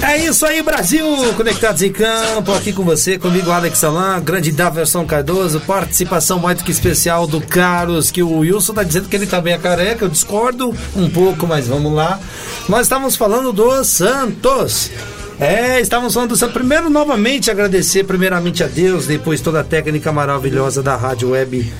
É isso aí, Brasil! Conectados em campo, aqui com você, comigo Alex Salan, grande Daverson Cardoso, participação mais do que especial do Carlos, que o Wilson tá dizendo que ele também é careca, eu discordo um pouco, mas vamos lá. Nós estávamos falando do Santos. É, estávamos falando do. Primeiro, novamente, agradecer primeiramente a Deus, depois toda a técnica maravilhosa da Rádio Web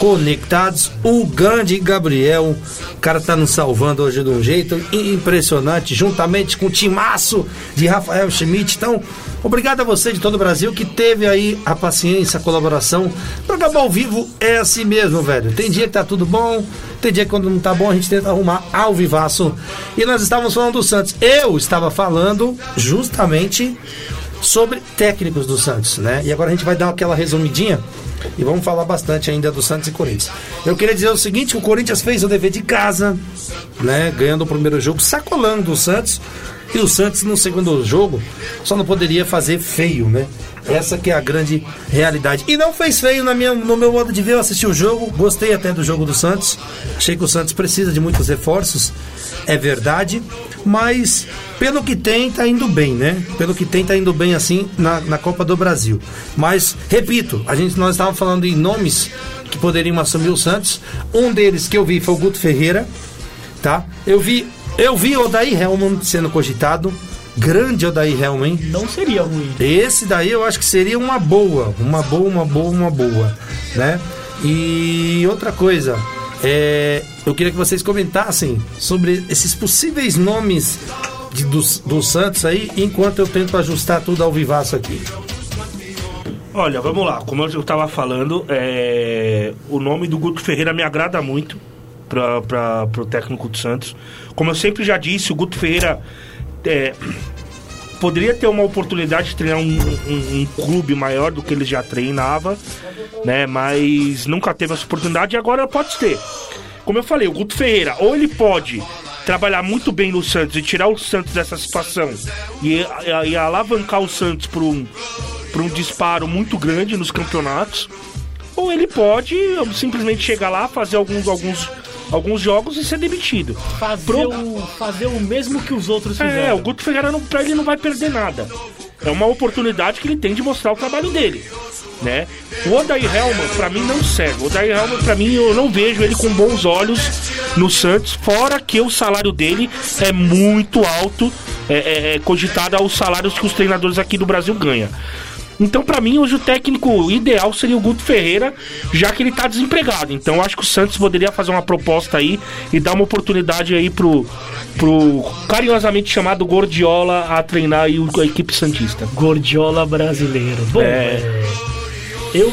Conectados. O grande Gabriel, o cara tá nos salvando hoje de um jeito impressionante, juntamente com o timaço de Rafael Schmidt. Então, obrigado a você de todo o Brasil que teve aí a paciência, a colaboração. Programa ao vivo é assim mesmo, velho. Tem dia que tá tudo bom, tem dia que quando não tá bom a gente tenta arrumar ao vivaço. E nós estávamos falando do Santos. Eu estava falando justamente sobre técnicos do Santos, né? E agora a gente vai dar aquela resumidinha e vamos falar bastante ainda do Santos e Corinthians. Eu queria dizer o seguinte: o Corinthians fez o dever de casa, né? Ganhando o primeiro jogo, sacolando o Santos. E o Santos no segundo jogo só não poderia fazer feio, né? Essa que é a grande realidade. E não fez feio na minha, no meu modo de ver. Eu assisti o jogo, gostei até do jogo do Santos. Achei que o Santos precisa de muitos reforços, é verdade. Mas pelo que tem, tá indo bem, né? Pelo que tem, tá indo bem assim na, na Copa do Brasil. Mas, repito, a gente, nós estávamos falando em nomes que poderiam assumir o Santos. Um deles que eu vi foi o Guto Ferreira, tá? Eu vi, eu vi o Odair Helman sendo cogitado. Grande Odair Helman. Não seria ruim. Esse daí eu acho que seria uma boa. Uma boa, uma boa, uma boa. Né? E outra coisa. É, eu queria que vocês comentassem sobre esses possíveis nomes de, do, do Santos aí, enquanto eu tento ajustar tudo ao vivaço aqui. Olha, vamos lá. Como eu estava falando, é... o nome do Guto Ferreira me agrada muito para o técnico do Santos. Como eu sempre já disse, o Guto Ferreira é, poderia ter uma oportunidade de treinar um, um, um, clube maior do que ele já treinava, né? Mas nunca teve essa oportunidade e agora pode ter. Como eu falei, o Guto Ferreira, ou ele pode trabalhar muito bem no Santos e tirar o Santos dessa situação e, e, e alavancar o Santos para um, um disparo muito grande nos campeonatos, ou ele pode simplesmente chegar lá, fazer alguns, alguns, alguns jogos e ser demitido. Fazer, Pro... o, fazer o mesmo que os outros fizeram. É, o Guto Ferreira não, pra ele não vai perder nada. É uma oportunidade que ele tem de mostrar o trabalho dele né? O Odair Helman, pra mim, não serve. O Odair Helman, pra mim, eu não vejo ele com bons olhos no Santos, fora que o salário dele é muito alto, é, é, é cogitado aos salários que os treinadores aqui do Brasil ganham. Então, para mim, hoje o técnico ideal seria o Guto Ferreira, já que ele tá desempregado. Então, acho que o Santos poderia fazer uma proposta aí e dar uma oportunidade aí pro, pro carinhosamente chamado Gordiola a treinar aí a equipe Santista. Gordiola brasileiro. Bom, é... é... Eu,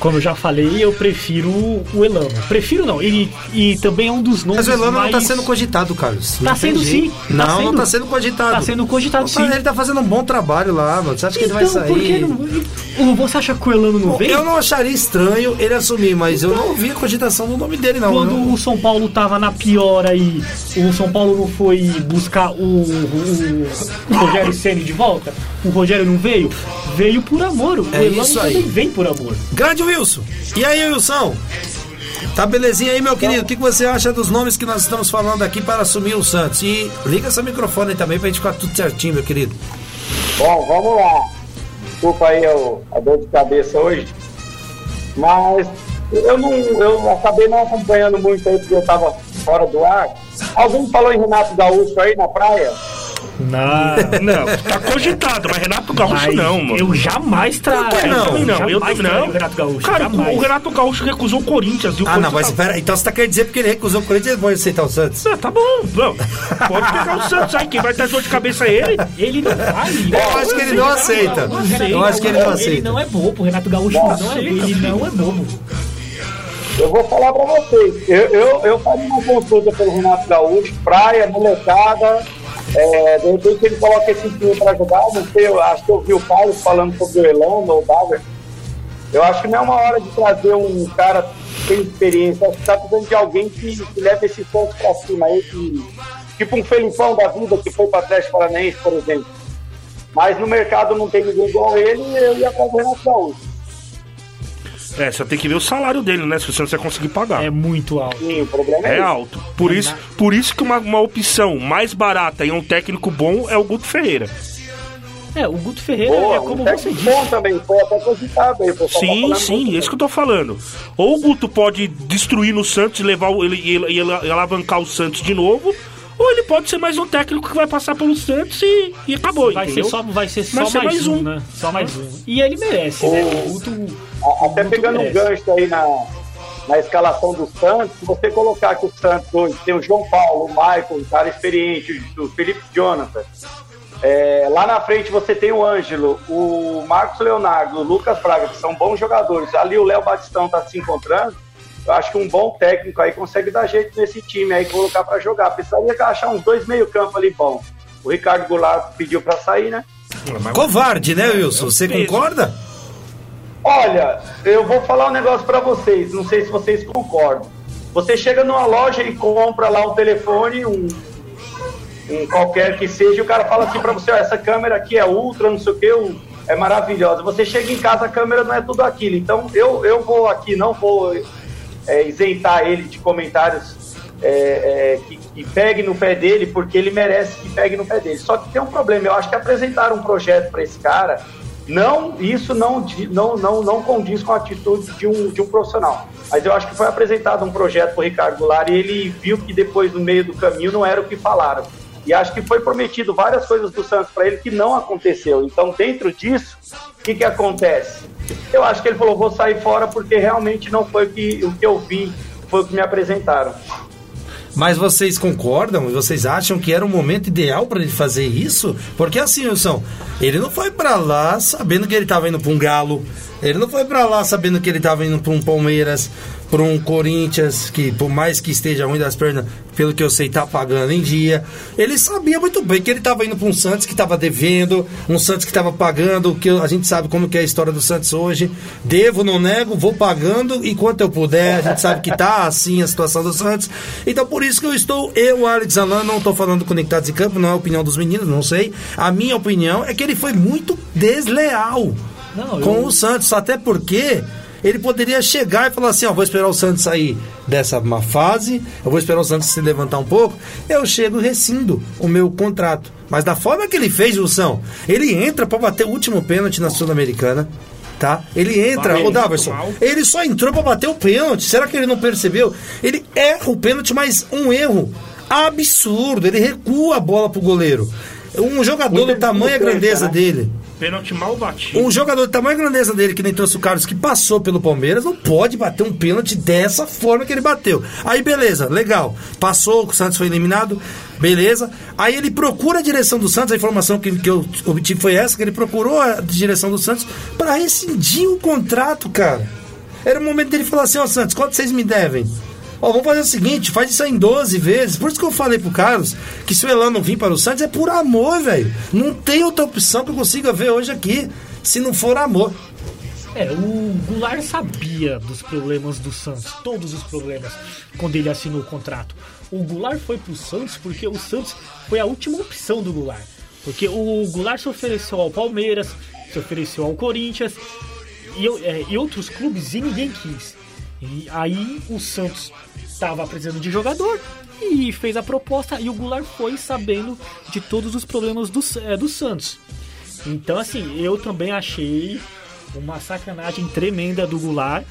como eu já falei, eu prefiro o Elano. Prefiro não, ele e também é um dos nomes. Mas o Elano mais... não tá sendo cogitado, Carlos. Tá sendo sim. Não, tá sendo, não tá sendo cogitado. Tá sendo cogitado sim. Ele tá fazendo um bom trabalho lá, mano. Você acha que então, ele vai então, sair? Por que não... Você acha que o Elano não vem? Eu não acharia estranho ele assumir, mas eu não vi a cogitação do nome dele, não. Quando não. o São Paulo tava na pior aí, o São Paulo não foi buscar o, o, o Rogério Ceni de volta? O Rogério não veio? Veio por amor. O é Elano isso aí. também vem por amor. Grande Wilson. E aí, Wilson? Tá belezinha aí, meu querido? O que, que você acha dos nomes que nós estamos falando aqui para assumir o Santos? E liga seu microfone também pra gente ficar tudo certinho, meu querido. Bom, vamos lá. Desculpa aí a dor de cabeça hoje. Mas eu não eu acabei não acompanhando muito aí porque eu tava fora do ar. Alguém falou em Renato Gaúcho aí na praia? Não. Não, tá cogitado, mas Renato Gaúcho mas não, mano. Eu jamais trago. Não, não, não. Eu não. O Renato Gaúcho. Cara, jamais. o Renato Gaúcho recusou o Corinthians. E o ah, Corinthians não, mas espera. Então você tá querendo dizer porque ele recusou o Corinthians, ele pode aceitar o Santos? Ah, tá bom, vamos. Pode pegar o Santos aí, quem vai ter dor de cabeça é ele. Ele não vai. Eu acho que ele não aceita. Eu acho que ele não aceita. Ele não é bobo, o Renato Gaúcho não é Ele não é bobo. Eu vou falar pra vocês. Eu, eu, eu faria uma consulta pelo Renato Gaúcho, praia, molecada é, de repente ele coloca esse time para jogar, não sei, eu acho que eu vi o Carlos falando sobre o Elano ou o Daver. Eu acho que não é uma hora de trazer um cara sem experiência, acho que está precisando de alguém que, que leve esse ponto para cima aí, que, tipo um Felipão da vida que foi para Atlético Paranaense, por exemplo. Mas no mercado não tem ninguém igual ele, eu ia fazer na É, você tem que ver o salário dele, né? Se você não vai conseguir pagar. É muito alto. Sim, o problema é, é alto. Por, é isso, por isso que uma, uma opção mais barata e um técnico bom é o Guto Ferreira. É, o Guto Ferreira Boa, é como um você técnico disse. bom também, foi até cogitado aí. pessoal Sim, sim, muito é isso que eu tô falando. Ou o Guto pode destruir no Santos e levar o- ele, ele, ele alavancar o Santos de novo, ou ele pode ser mais um técnico que vai passar pelo Santos e, e acabou, Vai entendeu? ser só, vai ser só Vai ser mais, mais um, um. né? Só mais um. E ele merece, né? O Guto. A- Até Muito pegando um merece. gancho aí na, na escalação do Santos, se você colocar que o Santos hoje tem o João Paulo, o Michael, um cara experiente, o Felipe Jonathan. É, lá na frente você tem o Ângelo, o Marcos Leonardo, o Lucas Braga, que são bons jogadores. Ali o Léo Batistão tá se encontrando. Eu acho que um bom técnico aí consegue dar jeito nesse time aí, colocar para jogar. Precisaria achar uns dois meio-campo ali bom. O Ricardo Goulart pediu para sair, né? Covarde, né, Wilson? Você concorda? Olha, eu vou falar um negócio pra vocês, não sei se vocês concordam. Você chega numa loja e compra lá um telefone, um, um qualquer que seja, e o cara fala assim pra você, ó, essa câmera aqui é ultra, não sei o que, é maravilhosa. Você chega em casa, a câmera não é tudo aquilo. Então eu, eu vou aqui, não vou é, isentar ele de comentários é, é, que, que pegue no pé dele, porque ele merece que pegue no pé dele. Só que tem um problema, eu acho que apresentaram um projeto para esse cara, não, isso não, não, não, não condiz com a atitude de um, de um profissional. Mas eu acho que foi apresentado um projeto para Ricardo Goulart e ele viu que depois, no meio do caminho, não era o que falaram. E acho que foi prometido várias coisas do Santos para ele que não aconteceu. Então, dentro disso, o que, que acontece? Eu acho que ele falou: vou sair fora porque realmente não foi o que, o que eu vi, foi o que me apresentaram. Mas vocês concordam? Vocês acham que era o momento ideal para ele fazer isso? Porque assim, Wilson, ele não foi para lá sabendo que ele estava indo para um Galo. Ele não foi para lá sabendo que ele estava indo para um Palmeiras, para um Corinthians, que por mais que esteja ruim das pernas, pelo que eu sei, tá pagando em dia. Ele sabia muito bem que ele estava indo para um Santos que estava devendo, um Santos que estava pagando, que a gente sabe como que é a história do Santos hoje. Devo, não nego, vou pagando enquanto eu puder. A gente sabe que tá assim a situação do Santos. Então por isso que eu estou, eu, Alex Alan, não estou falando conectados em campo, não é a opinião dos meninos, não sei. A minha opinião é que ele foi muito desleal Não, com eu- o Santos, até porque ele poderia chegar e falar assim, ó, vou esperar o Santos sair dessa má fase, eu vou esperar o Santos se levantar um pouco, eu chego e rescindo o meu contrato. Mas da forma que ele fez, Wilson, ele entra pra bater o último pênalti na Sul-Americana, tá? Ele entra, o Daverson, ele só entrou pra bater o pênalti. Será que ele não percebeu? Ele erra o pênalti, mas um erro absurdo. Ele recua a bola pro goleiro. Um jogador do tamanho e grandeza né? dele. Pênalti mal batido. Um jogador de tamanho e grandeza dele, que nem trouxe o Carlos, que passou pelo Palmeiras, não pode bater um pênalti dessa forma que ele bateu. Aí, beleza, legal. Passou, o Santos foi eliminado, beleza. Aí ele procura a direção do Santos, a informação que, que eu obtive foi essa, que ele procurou a direção do Santos para rescindir o contrato, cara. Era o momento dele falar assim, ó Santos, quanto vocês me devem? Ó, vamos fazer o seguinte, faz isso aí em 12 vezes. Por isso que eu falei pro Carlos que se o Elano vir para o Santos é por amor, velho. Não tem outra opção que eu consiga ver hoje aqui, se não for amor. É, o Goulart sabia dos problemas do Santos, todos os problemas, quando ele assinou o contrato. O Goulart foi pro Santos porque o Santos foi a última opção do Goulart. Porque o Goulart se ofereceu ao Palmeiras, se ofereceu ao Corinthians e, é, e outros clubes e ninguém quis. E aí o Santos estava precisando de jogador e fez a proposta e o Goulart foi sabendo de todos os problemas do, é, do Santos. Então, assim, eu também achei uma sacanagem tremenda do Goulart.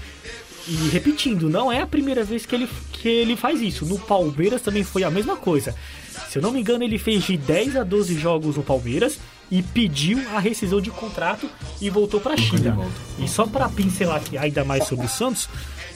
E repetindo, não é a primeira vez que ele, que ele faz isso. No Palmeiras também foi a mesma coisa. Se eu não me engano, ele fez de 10 a 12 jogos no Palmeiras e pediu a rescisão de contrato e voltou para a China. E só para pincelar aqui ainda mais sobre o Santos,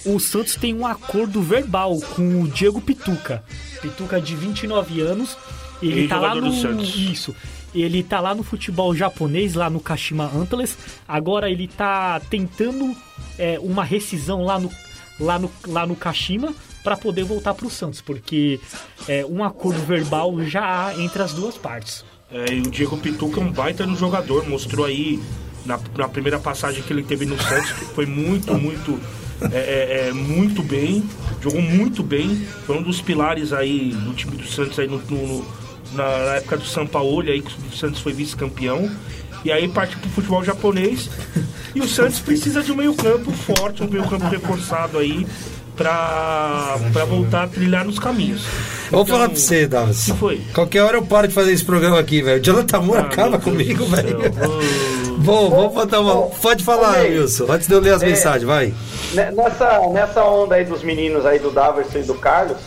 o Santos tem um acordo verbal com o Diego Pituca. Pituca de 29 anos, ele tá lá no isso. Ele tá lá no futebol japonês, lá no Kashima Antlers. Agora ele tá tentando é, uma rescisão lá no, lá no, lá no Kashima para poder voltar pro Santos, porque é, um acordo verbal já há entre as duas partes. É, e o Diego Pituca é um baita no jogador, mostrou aí na, na primeira passagem que ele teve no Santos, que foi muito, muito, é, é, é, muito bem, jogou muito bem, foi um dos pilares aí do time do Santos aí no, no- na, época do São Paulo, aí que o Santos foi vice-campeão. E aí parte pro futebol japonês. E o Santos precisa de um meio-campo forte, um meio-campo reforçado aí. pra, pra voltar a trilhar nos caminhos. Vou Então, falar pra você, Davis. que foi? Qualquer hora eu paro de fazer esse programa aqui, velho. O Jonathan Moore Ah, acaba comigo, velho. Bom, vamos botar uma. Pode falar, Ney. Wilson, antes de eu ler as É. mensagens, vai. Ne- Nessa, nessa onda aí dos meninos aí do Daverson e do Carlos,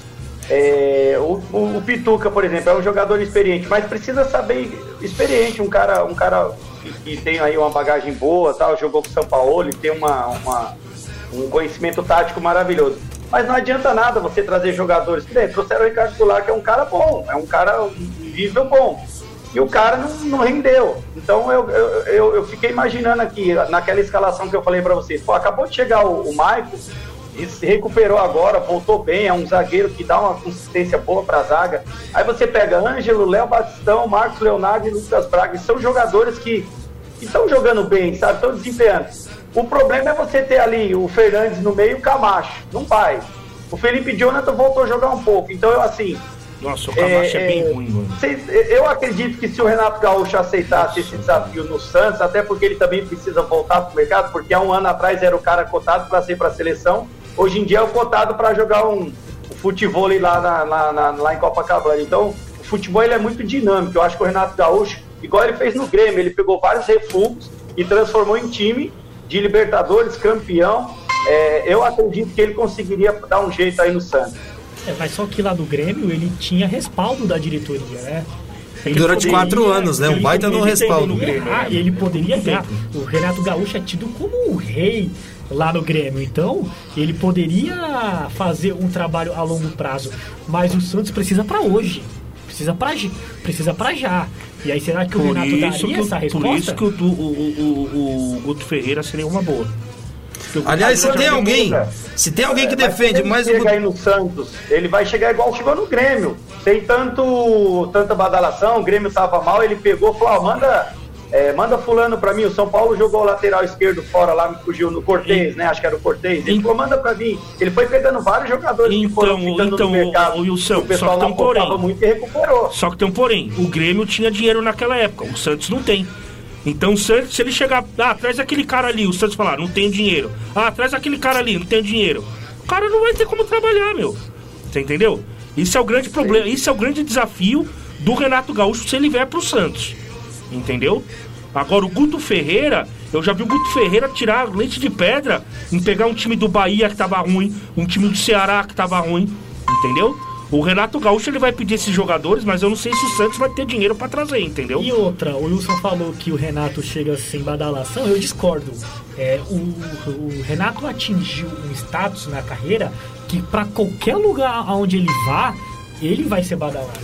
é, o, o- o Pituca, por exemplo, é um jogador experiente, mas precisa saber experiente, um cara, um cara que, que tem aí uma bagagem boa, tal, jogou com o São Paulo, ele tem uma, uma- um conhecimento tático maravilhoso. Mas não adianta nada você trazer jogadores. que nem trouxeram o Ricardo Goulart, que é um cara bom, é um cara um nível bom. E o cara não, não rendeu. Então eu, eu, eu, fiquei imaginando aqui, naquela escalação que eu falei pra vocês, pô, acabou de chegar o, o e se recuperou agora, voltou bem, é um zagueiro que dá uma consistência boa pra zaga. Aí você pega Ângelo, Léo Batistão, Marcos Leonardo e Lucas Braga, são jogadores que que estão jogando bem, sabe? Estão desempenhando. O problema é você ter ali o Fernandes no meio e o Camacho. Não vai. O Felipe Jonathan voltou a jogar um pouco. Então, eu assim, Nossa, o Camacho é, bem ruim, mano. Eu acredito que se o Renato Gaúcho aceitasse esse desafio no Santos, até porque ele também precisa voltar para o mercado, porque há um ano atrás era o cara cotado para ser para a seleção, hoje em dia é o cotado para jogar um, um futebol lá, na- na- na- lá em Copacabana. Então, o futebol ele é muito dinâmico. Eu acho que o Renato Gaúcho, igual ele fez no Grêmio, ele pegou vários refugos e transformou em time de Libertadores, campeão. É, eu acredito que ele conseguiria dar um jeito aí no Santos. É, mas só que lá do Grêmio ele tinha respaldo da diretoria, né? Ele Durante quatro anos, né? Um baita no poderia- respaldo. no Grêmio, ah, e ele poderia ganhar. O Renato Gaúcho é tido como o rei lá no Grêmio, então ele poderia fazer um trabalho a longo prazo, mas o Santos precisa pra hoje. Precisa pra, precisa pra já. E aí, será que o Por Renato isso, daria que, essa o- resposta? por isso que o, o, o, o, o Guto Ferreira seria uma boa. O Aliás, se tem alguém, se tem alguém que É, mas defende se ele mais o chega aí no Santos, ele vai chegar igual chegou no Grêmio. Sem tanto, tanta badalação, o Grêmio tava mal, ele pegou falou, ó, manda, é, manda fulano pra mim. O São Paulo jogou o lateral esquerdo fora lá, me fugiu no Cortez, né? Acho que era o Cortez. Ele falou, manda pra mim. Ele foi pegando vários jogadores que foram Então, ficando então, no mercado. o- o o pessoal só que não tem um porém. muito e recuperou. Só que tem um porém. O Grêmio tinha dinheiro naquela época. O Santos não tem. Então, o Santos, se ele chegar. Ah, traz aquele cara ali. O Santos falar, não tenho dinheiro. Ah, traz aquele cara ali, não tenho dinheiro. O cara não vai ter como trabalhar, meu. Você entendeu? Isso é o grande problema. Isso é o grande desafio do Renato Gaúcho se ele vier pro Santos. Entendeu? Agora, o Guto Ferreira. Eu já vi o Guto Ferreira tirar leite de pedra em pegar um time do Bahia que tava ruim, um time do Ceará que tava ruim. Entendeu? O Renato Gaúcho ele vai pedir esses jogadores, mas eu não sei se o Santos vai ter dinheiro pra trazer, entendeu? E outra, o Wilson falou que o Renato chega sem badalação, eu discordo. É, o, o Renato atingiu um status na carreira que pra qualquer lugar aonde ele vá, ele vai ser badalado.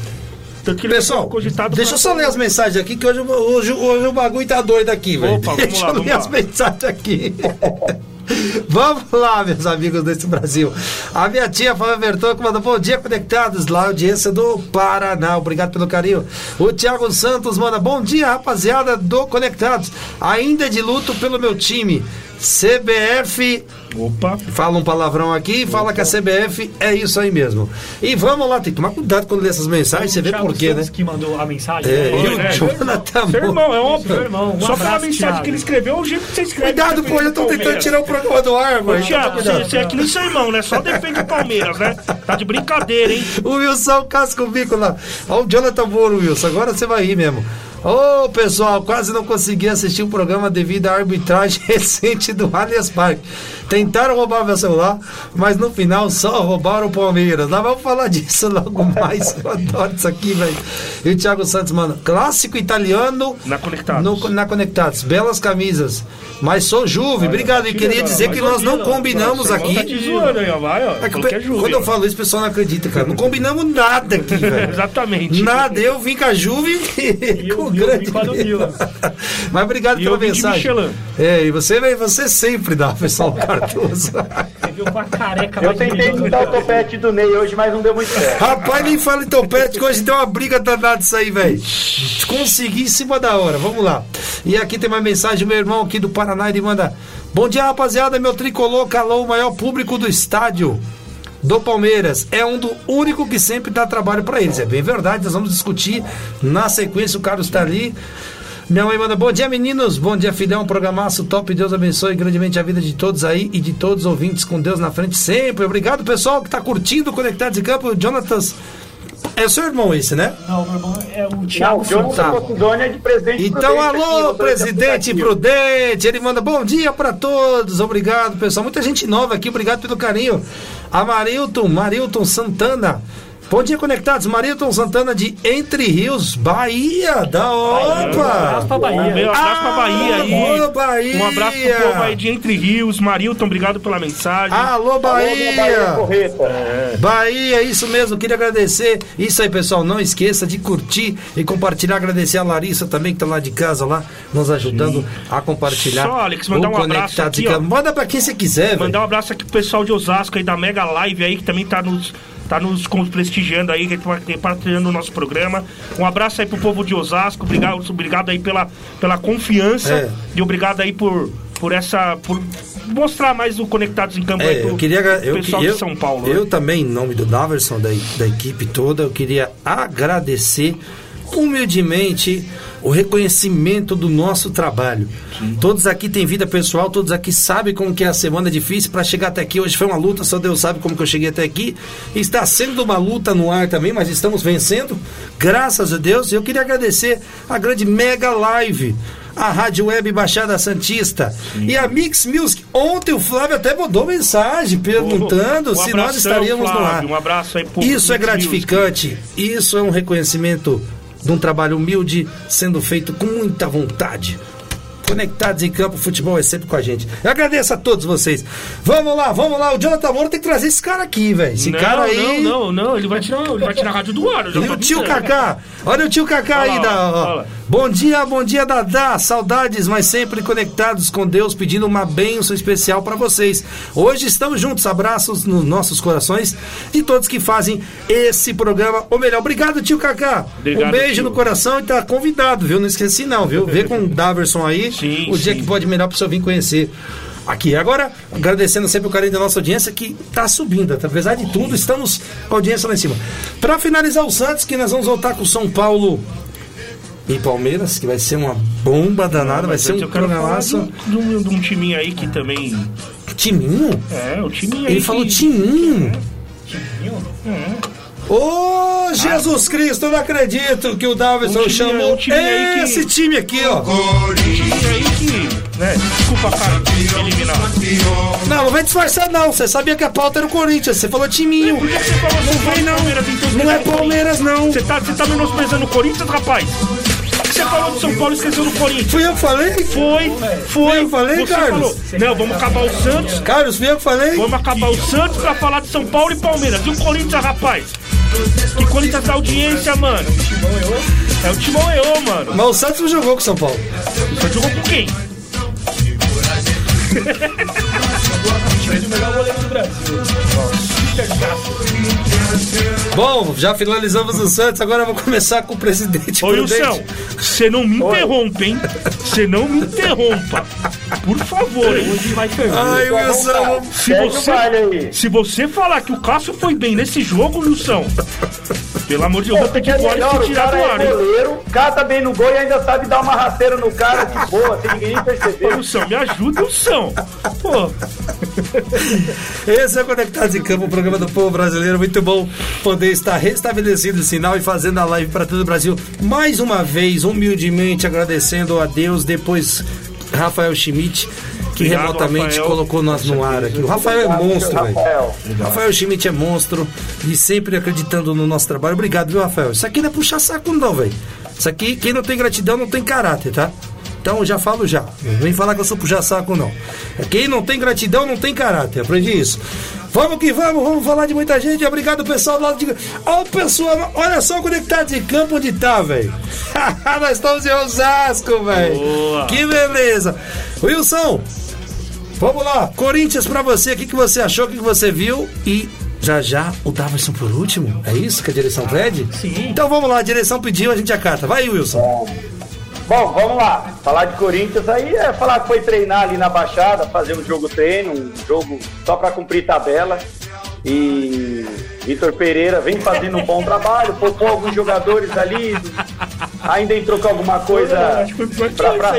Ele Pessoal, deixa eu só ler as mensagens aqui, que hoje, hoje, hoje o bagulho tá doido aqui, velho. Deixa lá, eu ler vamos as lá. mensagens aqui. Vamos lá, meus amigos desse Brasil. A minha tia Fábio Bertocco mandou bom dia conectados lá, audiência do Paraná. Obrigado pelo carinho. O Thiago Santos manda bom dia, rapaziada do Conectados. Ainda de luto pelo meu time. CBF Opa. Fala um palavrão aqui e fala que a CBF é isso aí mesmo. E vamos lá, tem que tomar cuidado quando lê essas mensagens, você vê por quê, né? Que mandou a mensagem. É, né? e o É, Jonathan Seu irmão, é óbvio. Seu irmão, um Só pela mensagem Thiago. que ele escreveu, o jeito que você escreve. Cuidado, pô, eu tô tentando tirar o programa do ar, Ô, mano. Thiago, você, você é que nem seu irmão, né? Só defende o Palmeiras, né? Tá de brincadeira, hein? O Wilson casca o bico lá. Olha o Jonathan Moro, Wilson. Agora você vai rir mesmo. Ô, pessoal, quase não consegui assistir o programa devido à arbitragem recente do Allianz Parque. Tentaram roubar meu celular, mas no final só roubaram o Palmeiras. Nós vamos falar disso logo mais. Eu adoro isso aqui, velho. E o Thiago Santos, mano, clássico italiano Na Conectados. no- na Conectados. Belas camisas. Mas sou Juve. Obrigado. E queria dizer que nós não combinamos aqui. quando eu falo isso, o pessoal não acredita, cara. Não combinamos nada aqui, velho. Exatamente. Nada, eu vim com a Juve com grande. Mas obrigado pela mensagem. É, e você, você sempre dá, pessoal Cardoso. Você viu com a careca Eu tentei imitar o do topete do Ney hoje, mas não deu muito certo. Rapaz, nem fala em topete, que hoje deu uma briga danada isso aí, velho. Consegui em cima da hora, vamos lá. E aqui tem uma mensagem, meu irmão aqui do Paraná, ele manda: Bom dia, rapaziada, meu tricolor calou o maior público do estádio. Do Palmeiras é um do único que sempre dá trabalho pra eles. É bem verdade, nós vamos discutir na sequência. O Carlos tá ali. Minha mãe manda, bom dia meninos, bom dia filhão, programaço top, Deus abençoe grandemente a vida de todos aí e de todos os ouvintes, com Deus na frente sempre. Obrigado pessoal que tá curtindo Conectados em Campo, Jonatas... É seu irmão esse, né? Não, meu irmão é o Não, Thiago o Jonathan Tá. É de presidente Então, Prudente aqui, alô, no presidente. Prudente. Ele manda bom dia pra todos. Obrigado, pessoal. Muita gente nova aqui. Obrigado pelo carinho. A Marilton, Marilton Santana. Bom dia, conectados. Marilton Santana de Entre Rios, Bahia. Da Um abraço Opa! pra Bahia. Meu abraço pra Bahia aí. Alô, Bahia. Um abraço pro povo aí de Entre Rios. Marilton, obrigado pela mensagem. Alô, Alô, Bahia. Bahia Correta. Bahia, isso mesmo, queria agradecer. Isso aí, pessoal, não esqueça de curtir e compartilhar. Agradecer a Larissa também, que tá lá de casa, lá, nos ajudando a compartilhar. Só, Alex, mandar um abraço aqui. Manda pra quem você quiser, velho. Mandar um abraço aqui pro pessoal de Osasco aí da Mega Live aí, que também tá nos, tá nos prestigiando aí, que tá o nosso programa. Um abraço aí pro povo de Osasco, obrigado, obrigado aí pela, pela confiança É. e obrigado aí por, por essa. por mostrar mais o Conectados em Campo aí É, pro eu queria eu, pessoal eu, de São Paulo. Eu né? também, em nome do Daverson, da, da equipe toda, eu queria agradecer humildemente o reconhecimento do nosso trabalho. Todos aqui têm vida pessoal, todos aqui sabem como que é a semana difícil para chegar até aqui. Hoje foi uma luta, só Deus sabe como que eu cheguei até aqui. Está sendo uma luta no ar também, mas estamos vencendo, graças a Deus. E eu queria agradecer a grande Mega Live a Rádio Web Baixada Santista e a Mix Music. Ontem o Flávio até mandou mensagem perguntando Um se nós estaríamos no ar. Flávio, Um abraço aí pro Isso é Mix gratificante, isso é um reconhecimento de um trabalho humilde sendo feito com muita vontade. Conectados em campo, futebol é sempre com a gente. Eu agradeço a todos vocês. Vamos lá, vamos lá. O Jonathan Moura tem que trazer esse cara aqui, velho. Esse não, cara aí. Não, não, não, ele vai tirar, ele vai tirar a rádio do ar. E o tio. Kaká? Olha o tio Kaká aí. lá, Da, ó. Bom dia, bom dia, Dadá. Saudades, mas sempre conectados com Deus, pedindo uma bênção especial para vocês. Hoje estamos juntos. Abraços nos nossos corações de todos que fazem esse programa. Ou melhor, obrigado, tio Kaká. Obrigado, um beijo tio. no coração e tá convidado, viu? Não esqueci, não, viu? Vê com o Daverson aí Sim, o dia sim. que pode melhor para o senhor vir conhecer. Aqui, agora, agradecendo sempre o carinho da nossa audiência que tá subindo. Apesar de tudo, estamos com a audiência lá em cima. Para finalizar o Santos, que nós vamos voltar com o São Paulo e Palmeiras, que vai ser uma bomba danada, vai ser um programaço. de um, de um- timinho aí que também. Timinho? É, o timinho aí. Ele que- falou timinho. Ô, Jesus Cristo, eu não acredito que o Davidson Um time- chamou time que- esse time aqui, ó. Um time aí que. Né, desculpa, cara, eliminar. Não, não vai disfarçar, não. Você sabia que a pauta era o Corinthians. Você falou timinho. Por que você falou São Paulo e Palmeiras então Não é Palmeiras, não. Você tá, você tá menosprezando o Corinthians, rapaz? Você falou de São Paulo e esqueceu do Corinthians. Fui eu que falei? Foi, foi. Eu falei, você Carlos? falou. Não, vamos acabar o Santos. Carlos, fui eu que falei? Vamos acabar o Santos pra falar de São Paulo e Palmeiras. E o Corinthians, rapaz? Que Corinthians da audiência, mano. É o Timão Eu, mano. Mas o Santos não jogou com o São Paulo. Você jogou com quem? Brasil. Bom, já finalizamos o Santos, agora eu vou começar com o presidente Ô, Prudente. Wilson, você não me interrompa, hein? Você não me interrompa. Por favor, hein? Vai ferver. Ai, Wilson, Se você, se você falar que o Cássio foi bem nesse jogo, Wilson, pelo amor de Deus, eu vou É pro melhor, Alex o tirar do é ar, hein? goleiro, cata bem no gol e ainda sabe dar uma rasteira no cara de boa, sem ninguém Ô, perceber. Wilson, me ajuda, Wilson. Pô, Esse é o Conectados em Campo, o programa do povo brasileiro. Muito bom poder estar restabelecido o sinal e fazendo a live para todo o Brasil. Mais uma vez, humildemente agradecendo a Deus, depois Rafael Schmidt, que Obrigado, remotamente Rafael. colocou nós no ar aqui. O Rafael é monstro, velho. Rafael. Rafael Schmidt é monstro e sempre acreditando no nosso trabalho. Obrigado, viu, Rafael? Isso aqui não é puxar saco, não, velho. Isso aqui, quem não tem gratidão não tem caráter, tá? Então eu já falo já. Não vem falar que eu sou puxar saco, não. Quem não tem gratidão não tem caráter. Aprendi isso. Vamos que vamos, vamos falar de muita gente. Obrigado, pessoal do lado de. Ó, o pessoal, olha só o Conectados em Campo onde tá, velho. Nós estamos em Osasco, velho. Que beleza. Wilson, Vamos lá, Corinthians pra você, o que, que você achou, o que, que você viu e já já o Davidson por último? É isso que a direção pede? sim. Então vamos lá, a direção pediu, a gente acata. Vai, Wilson. Bom, vamos lá. Falar de Corinthians aí é falar que foi treinar ali na Baixada, fazer um jogo treino, um jogo só para cumprir tabela. E Vitor Pereira vem fazendo um bom trabalho, poupou alguns jogadores ali ainda entrou com alguma coisa aí.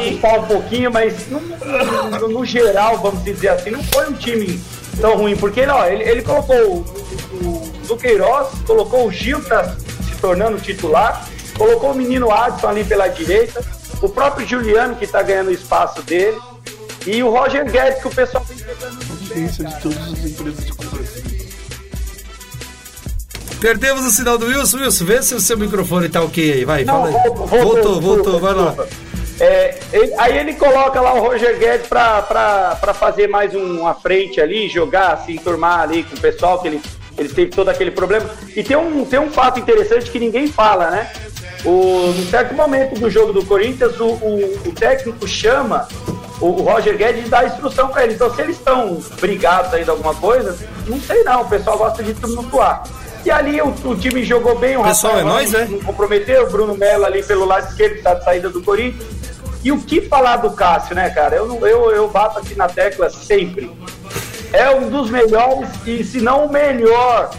assustar um pouquinho, mas no, no- no geral, vamos dizer assim, não foi um time tão ruim, porque ó, ele, ele colocou o, o, o Duqueiroz, colocou o Gil, tá se tornando titular, colocou o menino Adson ali pela direita, o próprio Juliano, que tá ganhando o espaço dele, e o Roger Guedes, que o pessoal vem pegando bem. de todas as empresas de. Perdemos o sinal do Wilson. Wilson, vê se o seu microfone tá ok aí. Vai, Não, fala aí. voltou, Voltou, voltou, vai lá. É, ele- aí ele coloca lá o Roger Guedes pra, pra, pra fazer mais um, uma frente ali, jogar, se enturmar ali com o pessoal, que ele, ele teve todo aquele problema. E tem um, tem um fato interessante que ninguém fala, né? O, num certo momento do jogo do Corinthians, o, o, o técnico chama o, o Roger Guedes e dá instrução pra ele. Então, se eles estão brigados aí de alguma coisa, não sei não, o pessoal gosta de tumultuar. E ali o, o time jogou bem, o Rafael é nóis, né? não comprometeu, o Bruno Mello ali pelo lado esquerdo, que tá de saída do Corinthians. E o que falar do Cássio, né, cara? Eu, eu, eu bato aqui na tecla sempre. É um dos melhores, e se não o melhor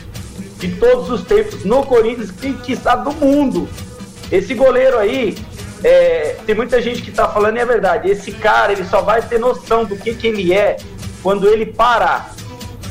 de todos os tempos no Corinthians, que, que está do mundo. Esse goleiro aí, é, tem muita gente que tá falando, e é verdade. Esse cara, ele só vai ter noção do que, que ele é quando ele parar.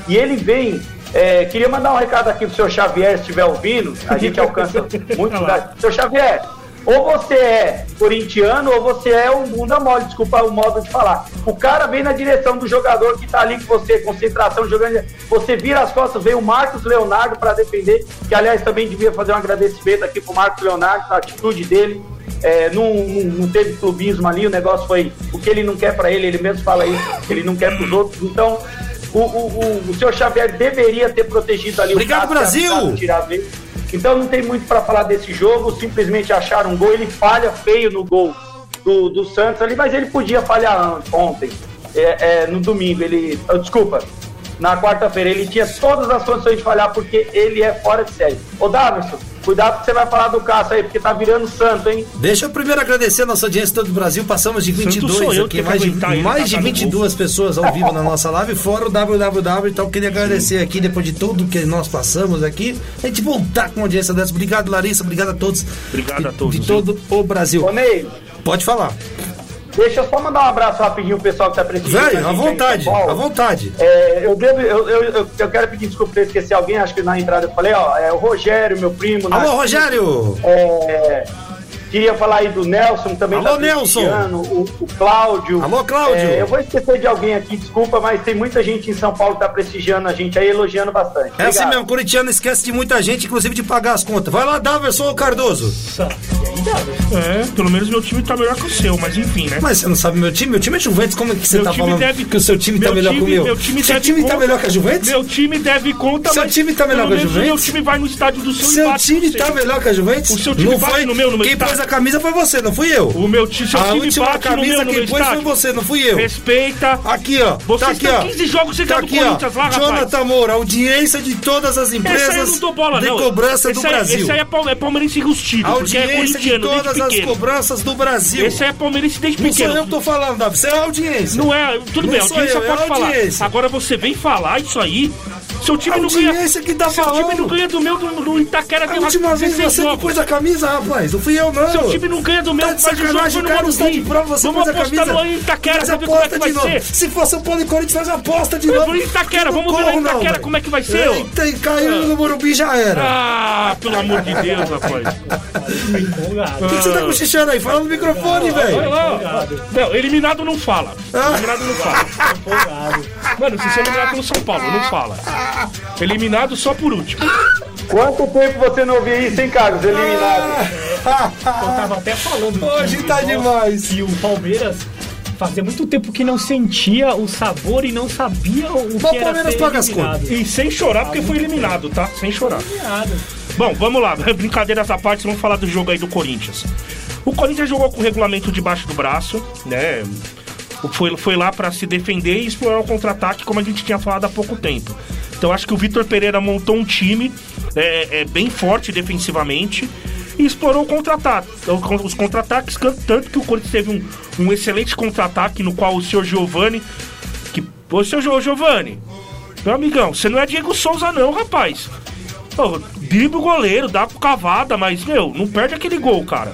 E ele vem. é, queria mandar um recado aqui pro seu Xavier, se estiver ouvindo. A gente alcança muito lugar. Seu Xavier, ou você é corintiano ou você é um bunda mole, desculpa o modo de falar. O cara vem na direção do jogador que tá ali com você, concentração, jogando. Você vira as costas, vem o Marcos Leonardo para defender, que aliás também devia fazer um agradecimento aqui pro Marcos Leonardo, a atitude dele. É, não, não, não teve clubismo ali, o negócio foi o que ele não quer para ele, ele mesmo fala isso, que ele não quer para os outros. Então, o, o, o, o senhor Xavier deveria ter protegido ali Obrigado, o Brasil! tirar dele. Então não tem muito para falar desse jogo, simplesmente acharam um gol, ele falha feio no gol do, do Santos ali, mas ele podia falhar ontem, é, é, no domingo, ele, ah, desculpa, na quarta-feira, ele tinha todas as condições de falhar porque ele é fora de série. Ô Davidson, cuidado que você vai falar do Cássio aí, porque tá virando santo, hein? Deixa eu primeiro agradecer a nossa audiência todo o Brasil. Passamos de Santo 22 sou eu aqui, mais de, mais de tacar no 22 pessoas ao vivo na nossa live, fora o www. Então, queria agradecer aqui, depois de tudo que nós passamos aqui, a gente voltar com uma audiência dessa. Obrigado, Larissa. Obrigado a todos. Obrigado de, a todos, De todo o Brasil. Ô Ney, Pode falar. Deixa eu só mandar um abraço rapidinho pro pessoal que tá prestigiando. Velho, à vontade, à vontade. É, eu, devo, eu, eu, eu, quero pedir desculpa se eu esqueci alguém, acho que na entrada eu falei, ó, é o Rogério, meu primo. Alô, Rogério! É, queria falar aí do Nelson também. Alô, tá prestigiando, O, o Cláudio. Alô, Cláudio. É, eu vou esquecer de alguém aqui, desculpa, mas tem muita gente em São Paulo que tá prestigiando a gente aí, elogiando bastante. É assim Obrigado. mesmo, corintiano esquece de muita gente, inclusive de pagar as contas. Vai lá, Daverson ou Cardoso. É, pelo menos meu time tá melhor que o seu, mas enfim, né? Mas você não sabe meu time? Meu time é Juventus, como é que você Meu tá time falando deve- que o seu time tá meu melhor que o time- meu? meu time seu deve time tá conta- melhor que a Juventus? Meu time deve conta, Seu mas time tá melhor que a Juventus? Meu time vai no estádio do seu e Seu time tá melhor que a Juventus? O seu time não bate foi no meu, no meu Quem estádio. pôs a camisa foi você, não fui eu. O meu time, seu a time última bate no camisa meu, no quem pôs foi você, não fui eu. Respeita. Aqui, ó. Vocês tá aqui, ó. 15 jogos sem tá aqui, ó. Lá. Jonathan Moura, audiência de todas as empresas não bola, de não. cobrança esse do aí, Brasil. Esse aí é, pal- é palmeirense enrustido, é Audiência de corintiano todas as cobranças do Brasil. Esse aí é palmeirense desde Não sou pequeno. eu que tô falando, Davi. Você é audiência. Não é, tudo Não bem, sou audiência eu, é pode a falar. audiência. Agora você vem falar isso aí. Seu time não ganha. audiência que tá seu time falando. não ganha do meu do, do Itaquera A última vez 16 você que pôs a camisa, rapaz. Não fui eu, não. Seu time não ganha do meu, Tá de mas o jogo foi o no de Morumbi. prova, você Vamos apostar camisa. no Itaquera ver como é aposta que vai de novo. ser. Se for São Paulo e Corinthians, faz aposta de novo. no Itaquera, vamos ver lá não, Itaquera como é que vai ser. Eita, e caiu no Morumbi já era. Ah, pelo amor de Deus, rapaz. Tá empolgado. O que, que você tá cochichando aí? Fala no microfone, Olha velho. lá. Não, eliminado não fala. Ah. Eliminado não fala. Empolgado. Mano, se você é eliminado pelo São Paulo, não fala. Eliminado só por último. Quanto tempo você não ouvia isso, hein, Carlos? Eliminado. Eu tava até falando. Hoje que- tá demais. Que o Palmeiras fazia muito tempo que não sentia o sabor e não sabia o Mas que era Palmeiras paga as eliminado. E sem chorar, porque foi eliminado, tá? Sem chorar. Nada. Bom, vamos lá. Brincadeiras à parte, vamos falar do jogo aí do Corinthians. O Corinthians jogou com o regulamento debaixo do braço, né? Foi, foi lá pra se defender e explorar o contra-ataque, como a gente tinha falado há pouco tempo. Então acho que o Vitor Pereira montou um time é, é, bem forte defensivamente e explorou o contra-ataque. Os contra-ataques, tanto que o Corinthians teve um, um excelente contra-ataque no qual o senhor Giovani. Que, ô, senhor Gio- Giovani, meu amigão, você não é Diego Souza, não, rapaz. Ô, dribla o goleiro, dá pro cavada, mas, meu, não perde aquele gol, cara.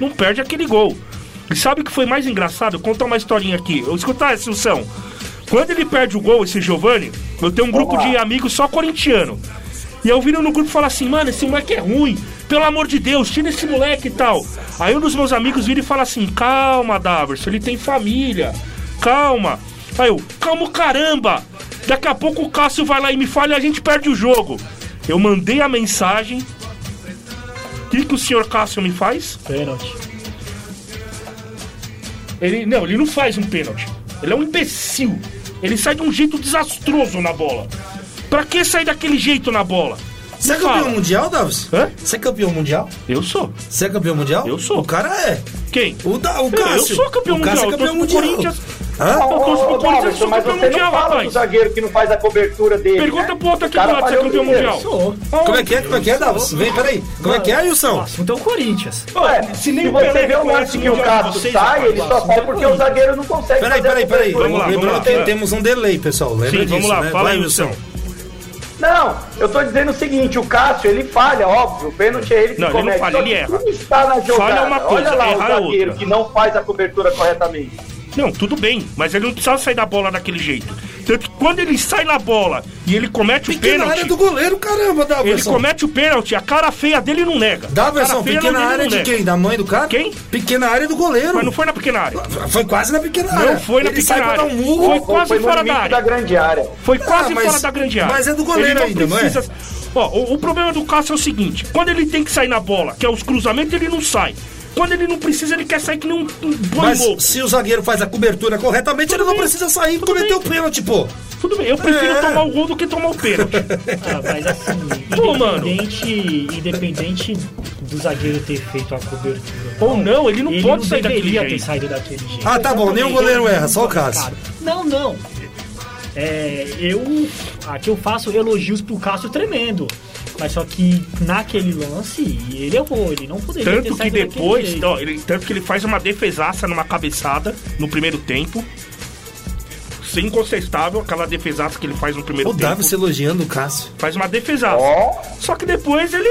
não perde aquele gol. E sabe o que foi mais engraçado? Vou contar uma historinha aqui. Eu escutar, Silção. Quando ele perde o gol, esse Giovani, eu tenho um grupo Vamos lá. de amigos só corintiano. E eu viro no grupo e falo assim, mano, esse moleque é ruim. Pelo amor de Deus, tira esse moleque e tal. Aí um dos meus amigos vira e fala assim, calma, Daverson, ele tem família. Calma. Aí eu, calma caramba. Daqui a pouco o Cássio vai lá e me fala e a gente perde o jogo. Eu mandei a mensagem. O que, que o senhor Cássio me faz? Pênalti. Ele não, ele não faz um pênalti. Ele é um imbecil. Ele sai de um jeito desastroso na bola. Pra que sair daquele jeito na bola? Você é campeão fala. mundial, Davis? Hã? Você é campeão mundial? Eu sou. Você é campeão mundial? Eu sou. O cara é. Quem? O, da, o Eu- Cássio. Eu sou campeão o mundial. Cássio é eu campeão mundial. Corinthians. Hã? Eu Ô, Corinthians, eu Davidson, sou mas campeão você não mundial, fala do zagueiro que não faz a cobertura dele. Pergunta né? pro outro aqui O do lado se é campeão mundial. Sou. Como é que é? Como é que é, Davis? Vem, peraí. Como é que é, Wilson? Então o Corinthians. Ué, Se nem o você vê o lance o que o mundial Cássio sai, ele só sai porque o zagueiro não consegue Peraí, fazer a peraí, peraí. cobertura. Vamos lá, Lembrando que temos um delay, pessoal. Lembra disso, vamos lá, né? fala Vai, aí, Wilson. Não, eu tô dizendo o seguinte, o Cássio, ele falha, óbvio, o pênalti é ele que Não, ele não comete. falha, ele que erra. está na jogada, Falha é uma coisa, olha lá o errar é zagueiro outra. que não faz a cobertura corretamente. Não, tudo bem, mas ele não precisava sair da bola daquele jeito. Tanto que quando ele sai na bola e ele comete o Pequena pênalti, área do goleiro, caramba, ele Daverson. comete o pênalti, a cara feia dele não nega. Cara feia pequena área não de nega. quem? Da mãe do cara? Quem? Pequena área do goleiro. Mas não foi na pequena área. Foi quase na pequena área. Não foi na Ele pequena área. um murro. Foi quase Foi fora da área. da grande área. Foi quase Ah, mas- fora da grande área. mas é do goleiro Ele ainda, não é? Ó, o, o problema do Cássio é o seguinte: quando ele tem que sair na bola, que é os cruzamentos, ele não sai. Quando ele não precisa, ele quer sair que nem um, um boi Mas louco. se o zagueiro faz a cobertura corretamente, Tudo ele não bem. precisa sair e cometer o pênalti, pô. Tudo bem, eu prefiro É. tomar o gol do que tomar o pênalti. Ah, mas assim, Pô, mano. independente, independente do zagueiro ter feito a cobertura. Ou não, ele não ele pode não sair daquele deveria ter jeito. saído daquele jeito. Ah, tá bom, nenhum goleiro erra, só o Cássio. Cara, Não, não. É, eu aqui eu faço elogios pro Cássio tremendo. Mas só que naquele lance ele errou, ele não poderia ter Tanto que depois, ó, ele, tanto que ele faz uma defesaça numa cabeçada no primeiro tempo. Sem incontestável, aquela defesaça que ele faz no primeiro O tempo. Davis elogiando o Cássio. Faz uma defesaça. Ó, Só que depois ele.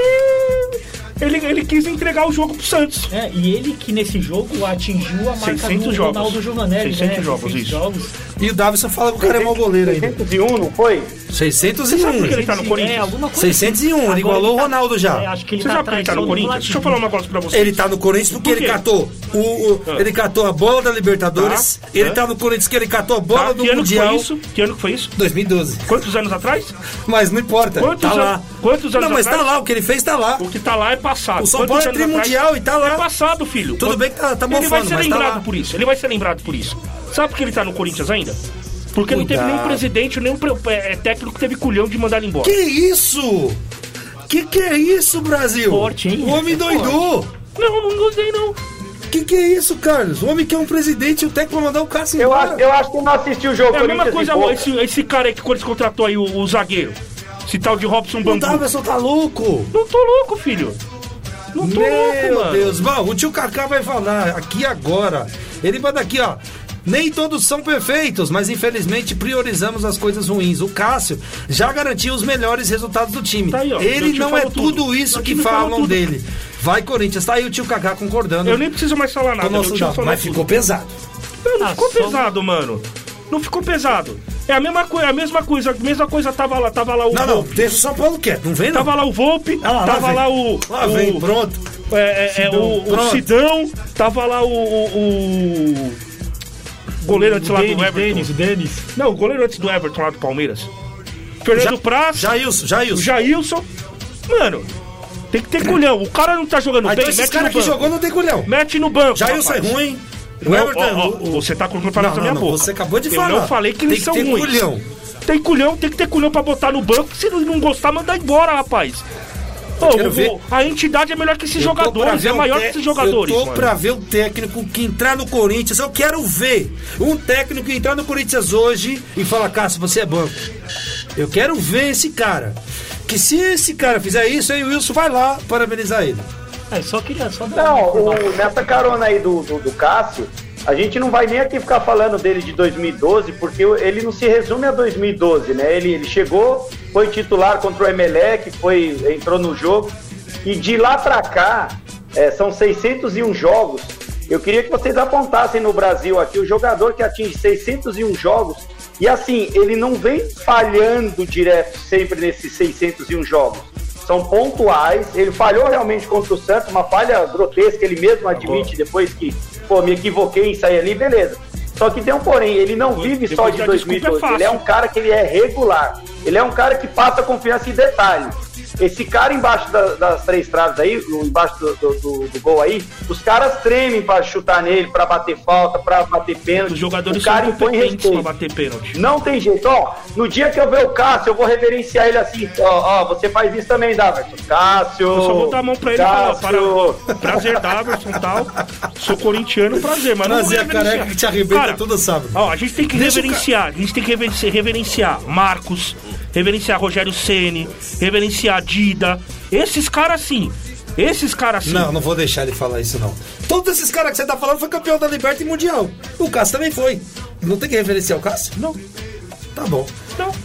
Ele, ele quis entregar o jogo pro Santos. É, e ele que nesse jogo atingiu a marca 600 do jogos. Ronaldo Giovanelli, 600 né? jogos, isso. jogos. E o Davidson fala que o cara é mau goleiro ainda. 601, não foi? 601. sabe por que ele tá no É, Corinthians? alguma coisa 601, ele Agora igualou o tá- Ronaldo já. É, acho que ele Você tá sabe por que ele tá no Corinthians? Deixa eu falar um negócio pra você. Ele tá no Corinthians porque Por ele catou o, o- Ah. ele catou a bola da Libertadores. Tá. Ele Ah. tá no Corinthians que ele catou a bola Tá, do que ano que Mundial foi isso? Que ano que foi isso? 2012. Quantos anos atrás? Mas não importa, Quantos tá anos- lá. Quantos anos Não, mas atrás? tá lá, o que ele fez tá lá. O que tá lá é passado. O São Quantos Paulo é trimundial e tá lá. É passado, filho. Tudo bem que tá- tá Ele vai mofando, ser mas tá lembrado lá. por isso. Ele vai ser lembrado por isso. Sabe por que ele tá no Corinthians ainda? Porque não teve Cuidado. nenhum presidente, nenhum pre- é, técnico que teve culhão de mandar ele embora. Que isso? Que que é isso, Brasil? Forte, hein? O homem É doidou. Não, não gostei não. Que que é isso, Carlos? O homem que é um presidente e o técnico vai mandar o Cássio Eu embora. acho, eu acho que não assistiu o jogo É a mesma coisa, esse, esse cara aí que o Corinthians contratou aí, o, o zagueiro. Esse tal de Robson O Bambu. Davidson tá louco. Não tô louco, filho. Não tô Meu louco, mano. Deus. Bom, o tio Kaká vai falar aqui agora. Ele vai daqui, ó. Nem todos são perfeitos, mas infelizmente priorizamos as coisas ruins. O Cássio já garantiu os melhores resultados do time. Tá aí, ó. Ele não é tudo, tudo. isso que falam tudo. dele. Vai, Corinthians. Tá aí o tio Kaká concordando. Eu nem preciso mais falar nada. o nosso falou mas tudo. ficou pesado. Não, não Ah, ficou só- pesado, mano. Não ficou pesado. É a mesma coisa, a mesma coisa, a mesma coisa tava lá, tava lá o Não, não, Volpe. deixa o São Paulo quieto, não vem não. Tava lá o Volpe, Ah, lá tava vem. lá o. Lá o- vem, pronto. É, é, é, Sidão, o, o pronto. Sidão, tava lá o. o, o goleiro antes lá do Everton. Denis, Denis. Não, o goleiro antes do Everton lá do Palmeiras. Fernando Praz, Jailson, o Jailson. Jailson. Mano, tem que ter culhão. O cara não tá jogando Ah, bem, então esses mete no caras que banco. jogou não tem culhão. Mete no banco. Jailson é ruim. Não, é ó, ó, Você tá colocando palavras Não, na minha não, não, boca. você acabou de Eu falar. não falei que eles são ruins. culhão. Tem culhão, tem que ter culhão pra botar no banco. Se não não gostar, manda embora, rapaz. Ô, quero o- ver. o- a entidade é melhor que esses Eu jogadores, é maior que esses jogadores. Eu tô mano. pra ver o técnico que entrar no Corinthians. Eu quero ver um técnico que entrar no Corinthians hoje e falar, Cássio, você é banco. Eu quero ver esse cara. Que se esse cara fizer isso, aí o Wilson vai lá parabenizar ele. É, só queria só dar Não, o- nessa carona aí do, do, do Cássio, a gente não vai nem aqui ficar falando dele de 2012, porque ele não se resume a 2012, né? Ele, ele chegou, foi titular contra o Emelec, foi, entrou no jogo, e de lá pra cá, é, são 601 jogos. Eu queria que vocês apontassem no Brasil aqui o jogador que atinge 601 jogos e assim, ele não vem falhando direto sempre nesses 601 jogos. São pontuais. Ele falhou realmente contra o Santos, uma falha grotesca, ele mesmo admite depois que, pô, me equivoquei em sair ali, beleza. Só que tem um porém, ele não vive só de 2012. É ele é um cara que ele é regular. Ele é um cara que passa confiança em detalhes. Esse cara embaixo da, das três traves aí, embaixo do, do, do, gol aí, os caras tremem para chutar nele, para bater falta, para bater pênalti. Os jogadores o cara são impõe respeito. pra bater pênalti. Não tem jeito. Ó, no dia que eu ver o Cássio, eu vou reverenciar ele assim. Ó, ó você faz isso também, Daverson. Cássio. Eu só vou dar a mão pra ele e falar, para, prazer, Daverson e tal. Sou corintiano, prazer, mas Prazer, não vou careca que te arrebenta Cara, todo sábado. Ó, a gente tem que Deixa reverenciar, a gente tem que rever- reverenciar Marcos, reverenciar Rogério Ceni, reverenciar Dida. Esses caras sim. Esses caras sim. Não, não vou deixar ele falar isso, não. Todos esses caras que você tá falando foi campeão da Liberta e Mundial. O Cássio também foi. Não tem que referenciar o Cássio? Não. Tá bom.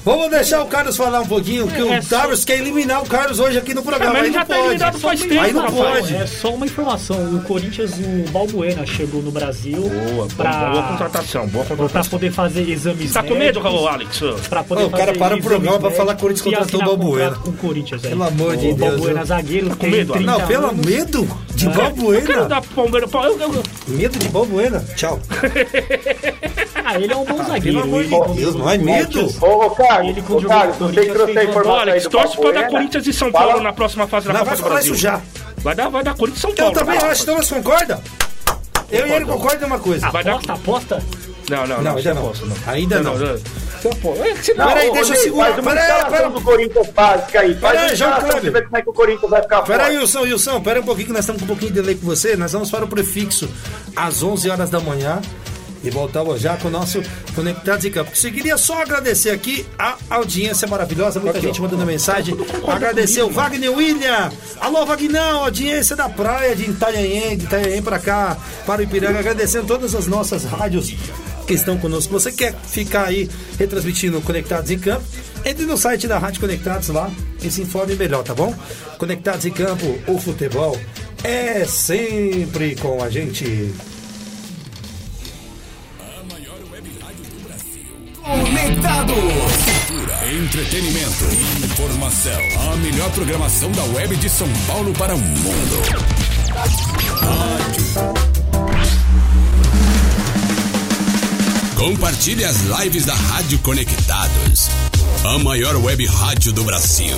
Vamos deixar o Carlos falar um pouquinho, que É, o é só- Carlos quer eliminar o Carlos hoje aqui no programa. É, mas aí ele não já tá pode. eliminado faz tempo, Aí não rapaz. pode. É só uma informação. O Corinthians, o Balbuena chegou no Brasil Boa, pra, boa contratação, boa pra contratação. poder fazer exames Tá com medo, médicos, Alex? Pra poder Ô, o cara para o programa pra falar Corinthians contratou o Balbuena. Com o Corinthians. Pelo amor de o Deus, Balbuena eu- zagueiro, com tem medo, 30 Não, pelo anos. medo de Eu quero Balbuena. dar Palmeiras. Eu, eu, eu, Medo de Balbuena. Tchau. Ah, ele é um bom zagueiro. Pelo amor de com- Deus, não é medo? Ô, ô Carlos, Ele com ô, o do você que trouxe a informação Alex, do torce pra dar. Corinthians e São Fala- Paulo na próxima fase da Não, Copa vai do Brasil. isso já. Vai dar, vai dar Corinthians e São Eu Paulo. também vai lá. acho, então nós concorda? Eu e ele concordam em uma coisa. Vai dar- Aposta, aposta. Não, não, Não, não. ainda não. não. Ainda não. É que você Não, Peraí, deixa eu segurar. Faz uma Peraí, peraí. do Corinthians básica aí. Faz Peraí, João você ver como é que o Corinthians vai ficar Pera aí, fora. Wilson, Wilson, pera um pouquinho que nós estamos com um pouquinho de delay com você. Nós vamos para o prefixo às 11 horas da manhã e voltamos já com o nosso Conectados em Campo. Eu queria só agradecer aqui a audiência maravilhosa, muita gente mandando mensagem. Agradecer o Wagner William. Alô, Vagnão, audiência da praia de Itanhaém, de Itanhaém para cá, para o Ipiranga. Agradecendo todas as nossas rádios que estão conosco. Você quer ficar aí retransmitindo Conectados em Campo? Entre no site da Rádio Conectados lá e se informe melhor, tá bom? Conectados em Campo, o futebol é sempre com a gente. Conectados. Cultura, entretenimento, informação. A melhor programação da web de São Paulo para o mundo. Rádio. Compartilhe as lives da Rádio Conectados. A maior web rádio do Brasil.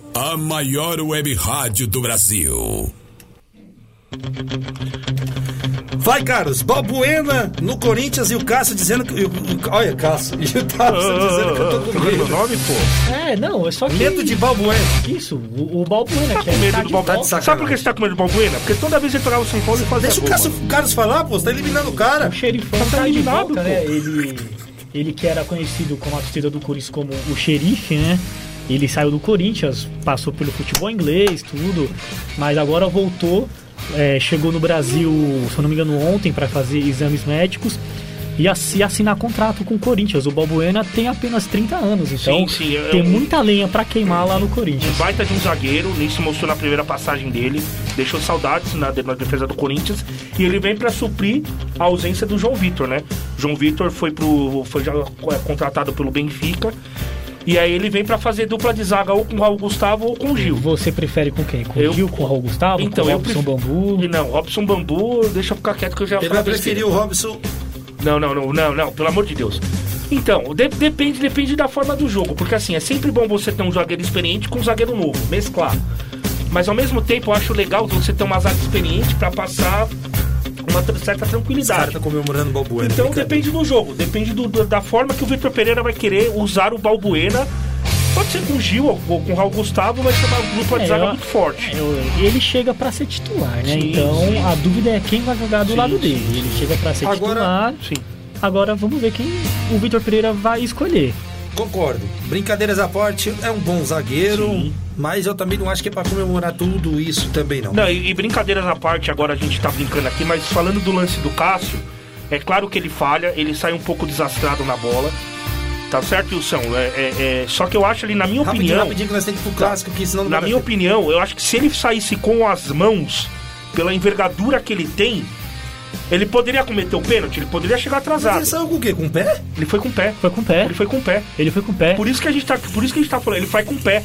a maior web rádio do Brasil. Vai, Carlos. Balbuena no Corinthians e o Cássio dizendo que. Olha, Cássio. E o Cássio dizendo que eu tô com Meu medo. nome, pô. É, não, é só que... Medo de Balbuena. Isso, o, o Balbuena, Tá que é com medo tá do de Balbuena. Sabe por que você tá com medo do Balbuena? Porque toda vez ele pegava o São Paulo e fazia Deixa o Cássio. Carlos falar, pô. Você tá eliminando o cara. O xerifão Tá tá, de eliminado, volta, pô. né? Ele, ele que era conhecido como a torcida do Corinthians como o xerife, né? Ele saiu do Corinthians, passou pelo futebol inglês, tudo, mas agora voltou, é, chegou no Brasil, se eu não me engano, ontem para fazer exames médicos e assi- assinar contrato com o Corinthians. O Balbuena tem apenas 30 anos, então Sim, sim, é tem um- muita lenha para queimar lá no Um Corinthians. baita de um zagueiro, nem se mostrou na primeira passagem dele, deixou saudades na, de- na defesa do Corinthians, e ele vem pra suprir a ausência do João Vitor, né? João Vitor foi pro foi já é, contratado pelo Benfica. E aí ele vem pra fazer dupla de zaga ou com o Raul Gustavo ou com o Gil. Você prefere com quem? Com Eu- o Gil, com o Raul Gustavo? Então, com o eu Robson pref- Bambu? E não, Robson Bambu, deixa eu ficar quieto que eu já Ele vai besteira. preferir o Robson. Não, não, não, não, não, pelo amor de Deus. Então, de- depende, depende da forma do jogo, porque assim, é sempre bom você ter um zagueiro experiente com um zagueiro novo, mesclar. Mas ao mesmo tempo, eu acho legal você ter uma zaga experiente pra passar uma certa tranquilidade. tá comemorando o Balbuena. Então depende do jogo, depende do- da forma que o Vitor Pereira vai querer usar o Balbuena. Pode ser com o Gil ou com o Raul Gustavo, vai ser uma dupla de É, zaga muito forte. Eu- ele chega pra ser titular, né? Sim, então sim. a dúvida é quem vai jogar do Sim, lado sim. dele. Ele chega pra ser Agora- titular. Sim. Agora vamos ver quem o Vitor Pereira vai escolher. Concordo. Brincadeiras à parte, é um bom zagueiro, Sim. Mas eu também não acho que é pra comemorar tudo isso também não. Não, e, e brincadeiras à parte, agora a gente tá brincando aqui, mas falando do lance do Cássio, é claro que ele falha, ele sai um pouco desastrado na bola. Tá certo, Wilson? É, é- é- só que eu acho ali, na minha rapidinho, opinião. rapidinho que nós temos que ir pro clássico, que senão não Na minha tempo. opinião, eu acho que se ele saísse com as mãos, pela envergadura que ele tem, ele poderia cometer o pênalti, ele poderia chegar Mas atrasado. ele saiu com o quê? Com o pé? Ele foi com o pé. Foi com o pé. Ele foi com o pé. Ele foi com o pé. Por isso que a gente tá, por isso que a gente tá falando, ele vai com o pé.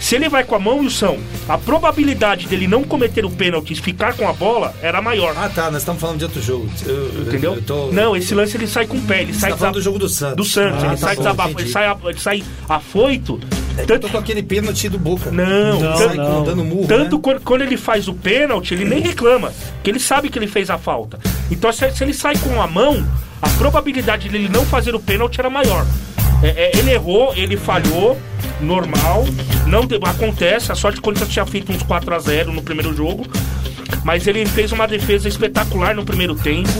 Se ele vai com a mão, Wilson, a probabilidade dele não cometer o pênalti e ficar com a bola era maior. Ah tá, nós estamos falando de outro jogo. Eu- eu- Entendeu? eu tô- Não, esse lance ele sai com o pé, ele Você sai tá falando do jogo do Santos. do Santos, Ah, ele tá sai bom, desabafo, ele sai, a- ele sai afoito. É eu Tanto, tô com aquele pênalti do Boca. não, Não, tanto, com- dando murro, tanto né? quando, quando ele faz o pênalti, ele nem reclama, que ele sabe que ele fez a falta. Então se, se ele sai com a mão, a probabilidade dele não fazer o pênalti era maior. É, é, ele errou, ele falhou, normal, não acontece, a sorte que o Corinthians tinha feito uns 4 a 0 no primeiro jogo, mas ele fez uma defesa espetacular no primeiro tempo.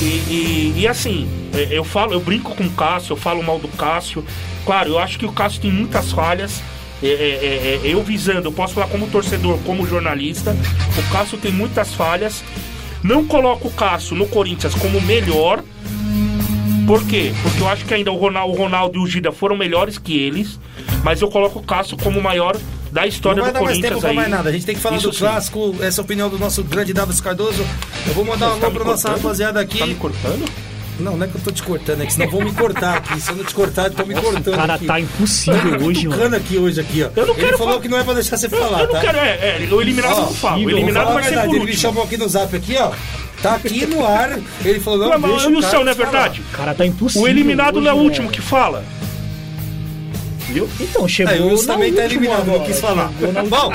E, e- e assim, é, eu falo, eu brinco com o Cássio, eu falo mal do Cássio. Claro, eu acho que o Cássio tem muitas falhas. É, é, é, é, eu visando, eu posso falar como torcedor, como jornalista. O Cássio tem muitas falhas. Não coloco o Cássio no Corinthians como melhor. Por quê? Porque eu acho que ainda o Ronaldo, o Ronaldo e o Gida foram melhores que eles. Mas eu coloco o Cássio como o maior da Não história vai do dar mais tempo Corinthians pra aí. mais nada. A gente tem que falar Isso do sim. clássico, essa opinião do nosso grande Davis Cardoso. Eu vou mandar um tá alô me pra nossa cortando? rapaziada aqui. Tá me cortando? Não, não é que eu tô te cortando, é que senão vão me cortar aqui. Se eu não te cortar, estão me cortando. O cara aqui. tá impossível hoje, mano. Aqui hoje, aqui, ó. Eu não Ele quero falou falar- que não é pra deixar você falar, eu não tá? quero, é, é, o eliminado Ó, não fala. O eliminado vai ser verdade, por ele me último. chamou aqui no zap aqui, ó. Tá aqui no ar. Ele falou, não, Não, mas deixa o cara céu, não é falar. verdade? O cara tá impossível. O eliminado hoje, não é o velho. último que fala. Viu? Então, chegou. É, o Wilson também tá eliminado, não quis falar. chegou na Bom,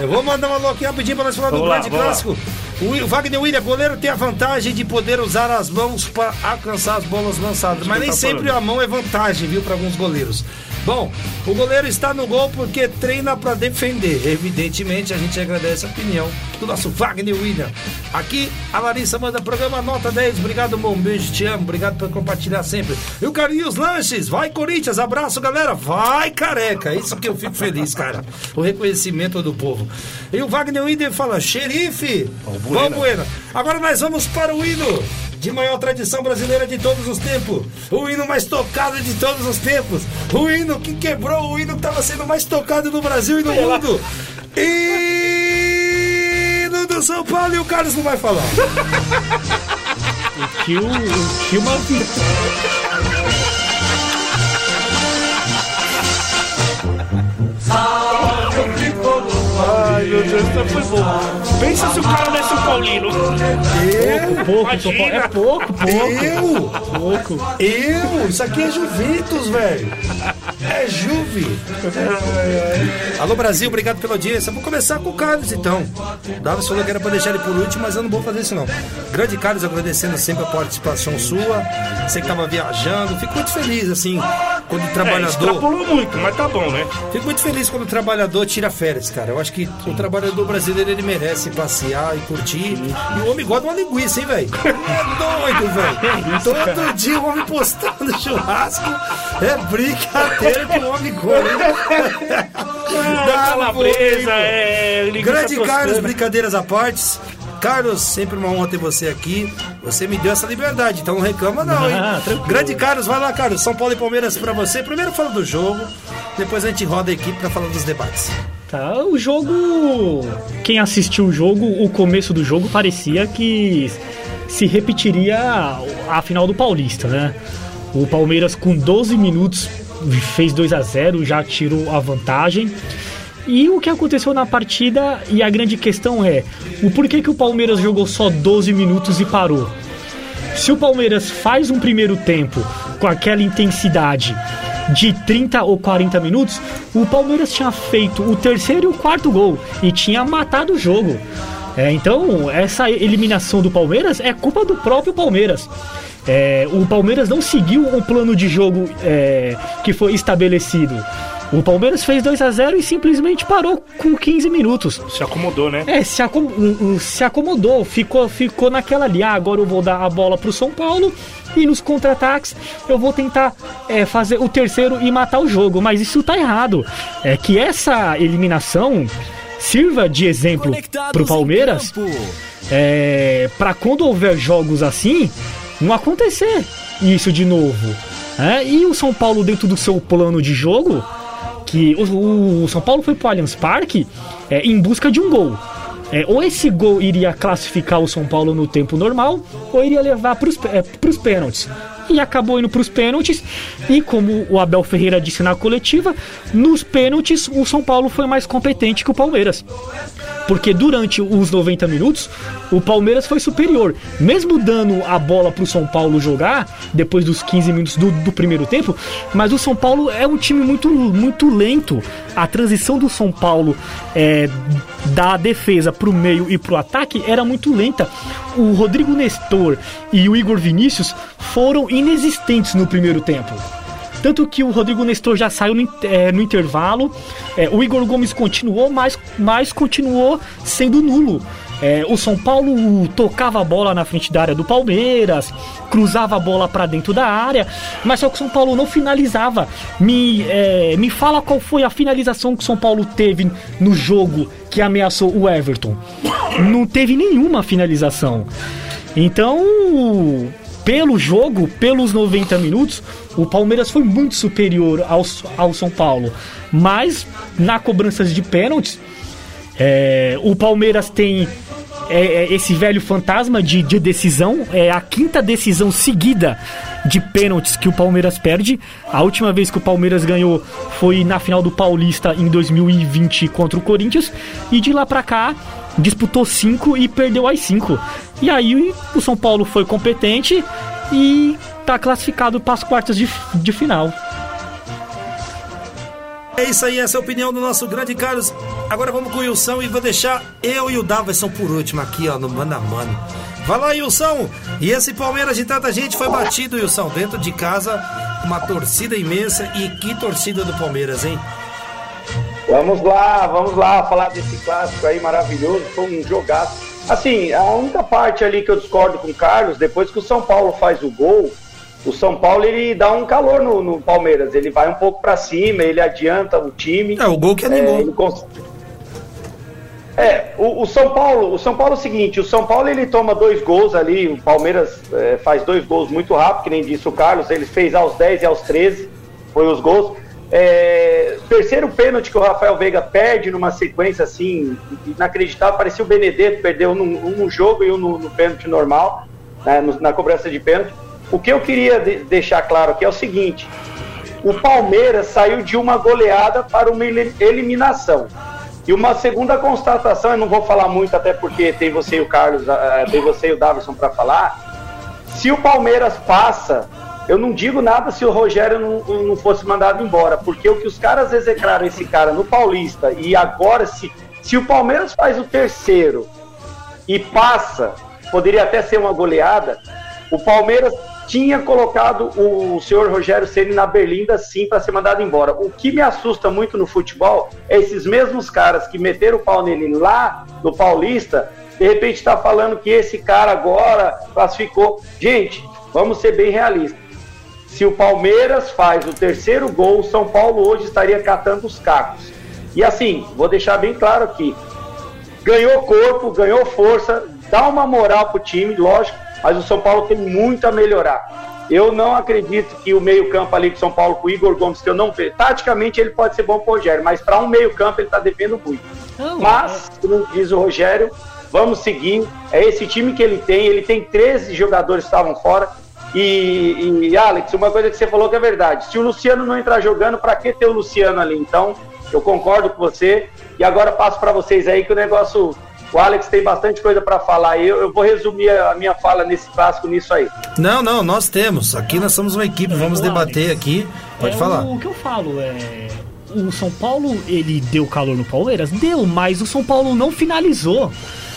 eu vou mandar um alô aqui rapidinho pra nós falar do grande clássico. O Wagner William, goleiro, tem a vantagem de poder usar as mãos para alcançar as bolas lançadas. Mas nem sempre falando. a mão é vantagem, viu, para alguns goleiros. Bom, o goleiro está no gol porque treina para defender. Evidentemente, a gente agradece a opinião do nosso Wagner William. Aqui, a Larissa manda programa nota 10. Obrigado, bom beijo, te amo. Obrigado por compartilhar sempre. E o carinho, os lanches. Vai, Corinthians. Abraço, galera. Vai, careca. Isso que eu fico feliz, cara. O reconhecimento do povo. E o Wagner William fala, xerife. Balbuena. Balbuena. Agora nós vamos para o hino de maior tradição brasileira de todos os tempos. O hino mais tocado de todos os tempos. O hino que quebrou o hino que estava sendo mais tocado no Brasil e no mundo. Hino do São Paulo e o Carlos não vai falar. Tio, o tio Mavito. Foi bom. Pensa se o cara desse o Paulino. Eu? Pouco, Imagina. pouco, é pouco, pouco. Eu? Pouco. Eu? Isso aqui é Juventus, velho. É Juve. Alô, Brasil, obrigado pela audiência. Vou começar com o Carlos, então. O Davis falou que era pra deixar ele por último, mas eu não vou fazer isso, não. Grande Carlos, agradecendo sempre a participação sua. Você que tava viajando. Fico muito feliz, assim, quando o É, trabalhador... extrapolou muito, mas tá bom, né? Fico muito feliz quando o trabalhador tira férias, cara. Eu acho que o trabalhador brasileiro ele merece passear e curtir. E o homem gosta de uma linguiça, hein, velho? É doido, velho. Todo dia o homem postando churrasco. É brincadeira que o homem come. É, calabresa, é Grande. Carlos, brincadeiras à parte. Carlos, sempre uma honra ter você aqui. Você me deu essa liberdade, então não reclama não, hein? Ah, tranquilo. Grande Carlos, vai lá, Carlos. São Paulo e Palmeiras pra você. Primeiro fala do jogo, depois a gente roda a equipe pra falar dos debates. Tá, o jogo. Quem assistiu o jogo, o começo do jogo parecia que se repetiria a final do Paulista, né? O Palmeiras com 12 minutos fez 2 a 0, já tirou a vantagem. E o que aconteceu na partida, e a grande questão é, o porquê que o Palmeiras jogou só 12 minutos e parou? Se o Palmeiras faz um primeiro tempo com aquela intensidade de 30 ou 40 minutos, o Palmeiras tinha feito o terceiro e o quarto gol e tinha matado o jogo. É, então, essa eliminação do Palmeiras é culpa do próprio Palmeiras. É, o Palmeiras não seguiu o plano de jogo é, que foi estabelecido. O Palmeiras fez 2 a 0 e simplesmente parou com 15 minutos. Se acomodou, né? É, se, acom se acomodou, ficou, ficou naquela ali. Ah, agora eu vou dar a bola pro São Paulo e nos contra-ataques eu vou tentar é, fazer o terceiro e matar o jogo. Mas isso tá errado. É que essa eliminação sirva de exemplo pro Palmeiras é, para quando houver jogos assim, não acontecer isso de novo. É, e o São Paulo, dentro do seu plano de jogo, que o, o São Paulo foi pro Allianz Parque é, em busca de um gol. É, ou esse gol iria classificar o São Paulo no tempo normal, ou iria levar para os é, pênaltis. E acabou indo para os pênaltis. E como o Abel Ferreira disse na coletiva, nos pênaltis o São Paulo foi mais competente que o Palmeiras porque durante os 90 minutos o Palmeiras foi superior. Mesmo dando a bola para o São Paulo jogar, depois dos 15 minutos do, do, primeiro tempo, mas o São Paulo é um time muito, muito lento. A transição do São Paulo é, da defesa para o meio e para o ataque era muito lenta. O Rodrigo Nestor e o Igor Vinícius foram inexistentes no primeiro tempo. Tanto que o Rodrigo Nestor já saiu no, é, no intervalo, é, o Igor Gomes continuou, mas, mas continuou sendo nulo. É, o São Paulo tocava a bola na frente da área do Palmeiras, cruzava a bola para dentro da área, mas só que o São Paulo não finalizava. Me, é, me fala qual foi a finalização que o São Paulo teve no jogo que ameaçou o Everton. Não teve nenhuma finalização. Então, pelo jogo, pelos 90 minutos, o Palmeiras foi muito superior ao, ao São Paulo. Mas na cobranças de pênaltis, é, o Palmeiras tem é, é, esse velho fantasma de, de, decisão. É a quinta decisão seguida de pênaltis que o Palmeiras perde. A última vez que o Palmeiras ganhou foi na final do Paulista em 2020 contra o Corinthians. E de lá pra cá disputou cinco e perdeu as cinco. E aí o São Paulo foi competente e tá classificado para as quartas de, de final. É isso aí, essa é a opinião do nosso grande Carlos. Agora vamos com o Wilson e vou deixar eu e o Davidson por último aqui, ó, no mano a mano. Vai lá, Wilson! E esse Palmeiras de tanta gente foi batido, Wilson, dentro de casa, uma torcida imensa. E que torcida do Palmeiras, hein? Vamos lá, vamos lá falar desse clássico aí maravilhoso. Foi um jogaço. Assim, a única parte ali que eu discordo com o Carlos, depois que o São Paulo faz o gol, o São Paulo ele dá um calor no, no Palmeiras. Ele vai um pouco para cima, ele adianta o time. É, o gol que animou. É, cons... é o, o, São Paulo, o São Paulo é o seguinte, o São Paulo ele toma dois gols ali, o Palmeiras é, faz dois gols muito rápido, que nem disse o Carlos, ele fez aos 10 e aos 13, foi os gols. É, terceiro pênalti que o Rafael Veiga perde numa sequência assim, inacreditável. Parecia o Benedetto, perdeu um, um no jogo e um no, no pênalti normal, né, no, na cobrança de pênalti. O que eu queria de, deixar claro aqui é o seguinte: o Palmeiras saiu de uma goleada para uma eliminação. E uma segunda constatação, eu não vou falar muito, até porque tem você e o Carlos, tem você e o Davidson para falar. Se o Palmeiras passa eu não digo nada se o Rogério não, não fosse mandado embora, porque o que os caras execraram esse cara no Paulista e agora, se, se o Palmeiras faz o terceiro e passa, poderia até ser uma goleada, o Palmeiras tinha colocado o senhor Rogério Ceni na berlinda sim para ser mandado embora. O que me assusta muito no futebol é esses mesmos caras que meteram o pau nele lá no Paulista, de repente está falando que esse cara agora classificou. Gente, vamos ser bem realistas se o Palmeiras faz o terceiro gol, o São Paulo hoje estaria catando os cacos. E assim, vou deixar bem claro aqui: ganhou corpo, ganhou força, dá uma moral pro time, lógico, mas o São Paulo tem muito a melhorar. Eu não acredito que o meio-campo ali do São Paulo com o Igor Gomes, que eu não vejo. Taticamente ele pode ser bom pro Rogério, mas para um meio-campo ele tá devendo muito. Não, mas, como diz o Rogério, vamos seguir. É esse time que ele tem, ele tem 13 jogadores que estavam fora. E, e, Alex, uma coisa que você falou que é verdade. Se o Luciano não entrar jogando, para que ter o Luciano ali? Então, eu concordo com você. E agora passo para vocês aí que o negócio. O Alex tem bastante coisa para falar. Eu, eu vou resumir a minha fala nesse clássico nisso aí. Não, não, nós temos. Aqui nós somos uma equipe, vamos debater aqui. Pode é falar. O que eu falo é. O São Paulo, ele deu calor no Palmeiras? Deu, mas o São Paulo não finalizou.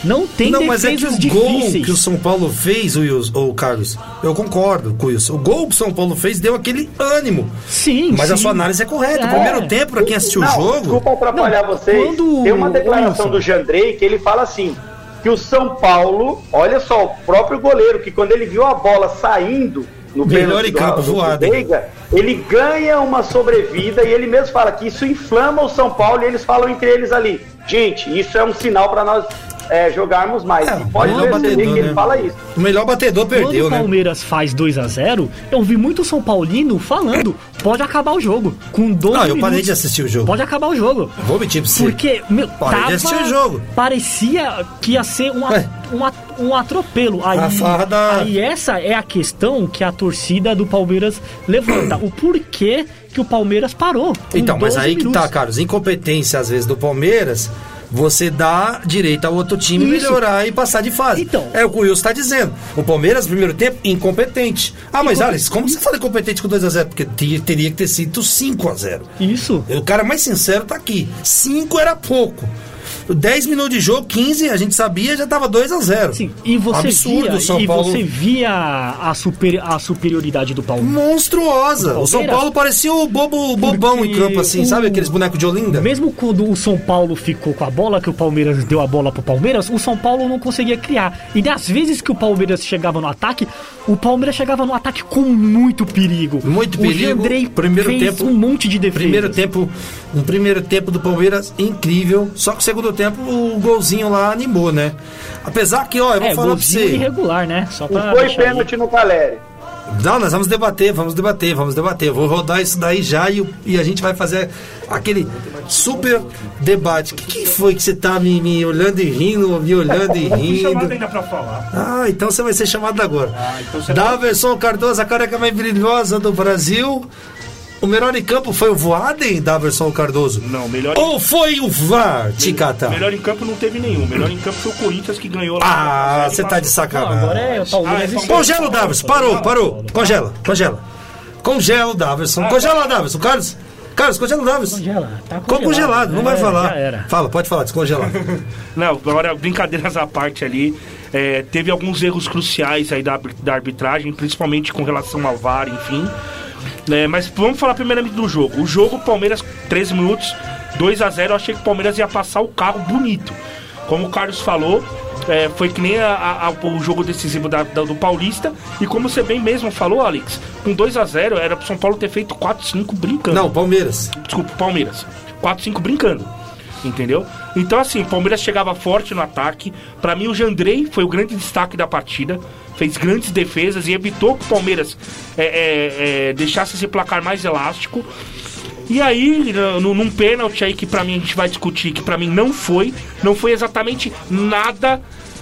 Não tem Não, mas é que o gol difíceis. que o São Paulo fez, o, Wilson, o Carlos, eu concordo com isso. O gol que o São Paulo fez deu aquele ânimo. Sim, Mas a sim. sua análise é correta. O É. primeiro tempo, pra quem assistiu Não, o jogo. Desculpa atrapalhar Não, vocês. quando Tem uma declaração Wilson- do Jandrei que ele fala assim: que o São Paulo, olha só, o próprio goleiro, que quando ele viu a bola saindo no Melhor em campo, do, voado. do Veiga, ele ganha uma sobrevida e ele mesmo fala que isso inflama o São Paulo e eles falam entre eles ali: gente, isso é um sinal para nós é, jogarmos mais. É, E pode melhor perceber batedor, que ele né? fala isso. O melhor batedor perdeu, Quando o né? Palmeiras faz 2 a 0 eu vi muito São Paulino falando, pode acabar o jogo. Com 12 Não, eu parei minutos, de assistir o jogo. Pode acabar o jogo. Vou mentir pra você. Porque, meu, Parei de tava, assistir o jogo. parecia que ia ser um, a- Ué. um, a- um atropelo. Aí, A farra da- aí essa é a questão que a torcida do Palmeiras levanta. o porquê que o Palmeiras parou. Então, mas 12 aí que minutos. tá, Carlos. Incompetência, às vezes, do Palmeiras. Você dá direito ao outro time Isso. melhorar e passar de fase. Então. É o que o Wilson tá dizendo. O Palmeiras, no primeiro tempo, incompetente. Ah, mas Alex, como você fala incompetente com 2x0? Porque te- teria que ter sido 5x0. Isso. O cara mais sincero tá aqui. 5 era pouco. 10 minutos de jogo, 15, a gente sabia, já tava 2 a 0 Sim, e você Absurdo via, o São e Paulo. você via a, super, a superioridade do Palmeiras. Monstruosa. O O São Paulo parecia o bobo, bobão em Porque campo, assim, o- sabe aqueles bonecos de Olinda? Mesmo quando o São Paulo ficou com a bola, que o Palmeiras deu a bola pro Palmeiras, o São Paulo não conseguia criar. E das vezes que o Palmeiras chegava no ataque, o Palmeiras chegava no ataque com muito perigo. Muito o perigo. Jandrei Primeiro fez tempo- um monte de defesa. Primeiro tempo, um primeiro tempo do Palmeiras incrível, só que o segundo tempo o golzinho lá animou, né? Apesar que, ó, eu vou É, falar pra você. irregular, né? Só pra Não foi pênalti no Caleri. Não, nós vamos debater, vamos debater, vamos debater. Eu vou rodar isso daí já e, e a gente vai fazer aquele super debate. O que, que foi que você tá me, me olhando e rindo, me olhando e Fui chamado rindo? ainda pra falar. Ah, então você vai ser chamado agora. então você Daverson Cardoso, a careca mais brilhosa do Brasil. O melhor em campo foi o Voaden, Daverson Cardoso? Não, melhor, Ou foi o VAR, Ticata? melhor em campo não teve nenhum. Melhor em campo foi o Corinthians que ganhou lá. Ah, você tá de Não, sacanagem. agora é o Palmeiras. Ah, é. Congela o Daverson, parou, parou. Congela, congela. Congela o Daverson. Congela o Daverson, Carlos. Carlos, congela o Daverson. Congela, tá Ficou congelado, não vai É, falar. Já era. Fala, pode falar, descongelar. Não, agora brincadeiras à parte ali. é, teve alguns erros cruciais aí da, da arbitragem, principalmente com relação ao VAR, enfim. É, mas vamos falar primeiramente do jogo. O jogo, Palmeiras, 13 minutos, 2 a 0 Eu achei que o Palmeiras ia passar o carro bonito. Como o Carlos falou, é, foi que nem a- a- o jogo decisivo da- da- do Paulista. E como você bem mesmo falou, Alex, com 2 a 0 era pro São Paulo ter feito 4-5 brincando. Não, Palmeiras. Desculpa, Palmeiras. 4-5 brincando. Entendeu? Então, assim, o Palmeiras chegava forte no ataque. Pra mim, o Jandrei foi o grande destaque da partida. Fez grandes defesas e evitou que o Palmeiras é, é, é, deixasse esse placar mais elástico. E aí, no, num pênalti aí que pra mim a gente vai discutir, que pra mim não foi, não foi exatamente nada.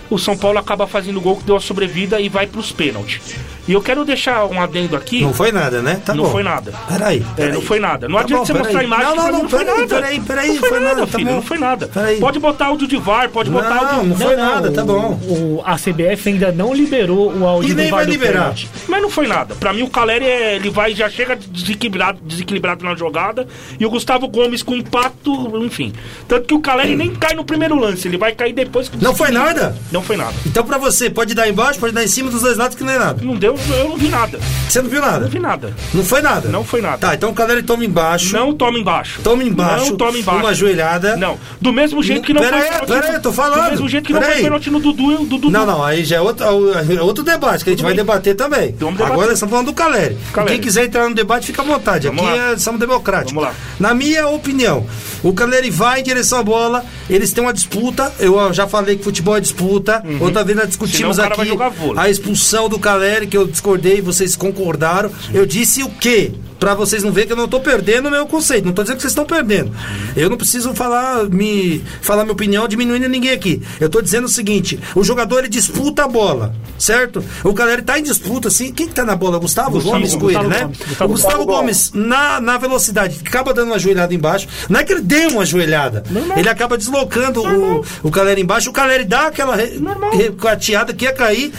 O São Paulo acaba fazendo o gol que deu a sobrevida e vai pros pênaltis. E eu quero deixar um adendo aqui. Não foi nada, né? Tá Não bom. foi nada. Peraí. É, peraí. não foi nada. Não Tá adianta bom, você peraí. mostrar a imagem Não, não, não, não foi peraí, nada. peraí, peraí, não foi, foi nada, nada, tá filho. bom. não foi nada. Peraí. Pode botar áudio de VAR, pode botar Não, áudio. não foi Não, não, nada, tá bom. o- a CBF ainda não liberou o áudio E nem vai liberar. pênalti. Mas não foi nada. Pra mim, o Caleri, é- ele vai já chega desequilibrado, desequilibrado na jogada. E o Gustavo Gomes com impacto, enfim. Tanto que o Caleri nem cai no primeiro lance, ele vai cair depois que Não foi nada? Não foi nada. Então pra você, pode dar embaixo, pode dar em cima dos dois lados que não é nada. Não deu, eu não vi nada. Você não viu nada? Não vi nada. Não foi nada? Não foi nada. Tá, então o Caleri toma embaixo. Não toma embaixo. Toma embaixo. Não toma embaixo. Uma joelhada. Não. Do mesmo jeito que não Pera foi aí, pênalti. pera aí, eu tô falando. Do mesmo jeito que não Pera foi aí. pênalti no Dudu. Do Dudu. Não, não, aí já é outro, é outro debate que a gente vai debater também. Vamos debater. Agora estamos falando do Caleri. Caleri. Quem quiser entrar no debate, fica à vontade. Vamos Aqui é, somos democráticos. Vamos lá. Na minha opinião, o Caleri vai em direção à bola, eles têm uma disputa. Eu já falei que futebol é disputa. Outra vez nós discutimos aqui a expulsão do Caleri, que eu discordei, vocês concordaram. Eu disse o quê? Pra vocês não verem que eu não tô perdendo o meu conceito. Não tô dizendo que vocês estão perdendo. Eu não preciso falar, me, falar minha opinião diminuindo ninguém aqui. Eu tô dizendo o seguinte: o jogador ele disputa a bola, certo? O galera tá em disputa, assim. Quem que tá na bola? Gustavo, Gustavo, Gomes com Gustavo ele, né? Gomes, o Gustavo Gustavo Gomes, na, na velocidade, acaba dando uma joelhada embaixo. Não é que ele dê uma joelhada. Ele acaba deslocando o, o Caleri embaixo. O Caleri dá aquela re- recateada que ia cair.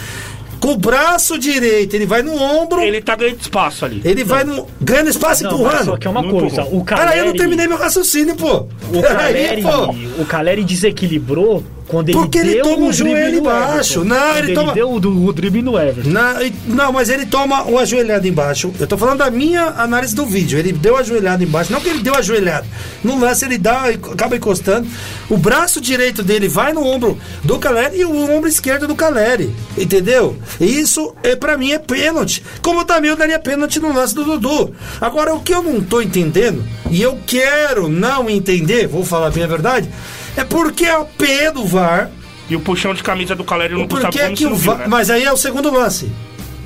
Com o braço direito, ele vai no ombro. Ele, Ele tá ganhando espaço ali. vai no, ganhando espaço Não, empurrando. só que é uma Não coisa. empurrou. O Caleri, Cara, eu não terminei meu raciocínio, pô. o Caleri, pô. o Caleri desequilibrou quando ele Porque ele toma o joelho embaixo. Não, ele ele toma- deu o, do- o drible no Everton. Na- não, mas ele toma o ajoelhado embaixo. Eu tô falando da minha análise do vídeo. Ele deu a ajoelhada embaixo. Não que ele deu a ajoelhada. No lance ele dá e acaba encostando. O braço direito dele vai no ombro do Caleri e o ombro esquerdo do Caleri. Entendeu? Isso, é, pra mim, é pênalti. Como também eu daria pênalti no lance do Dudu. Agora, o que eu não tô entendendo, e eu quero não entender, vou falar bem a verdade, é porque a P do VAR. E o puxão de camisa do Caleri no Gustavo é Gomes que o não viu, né? Mas aí é o segundo lance.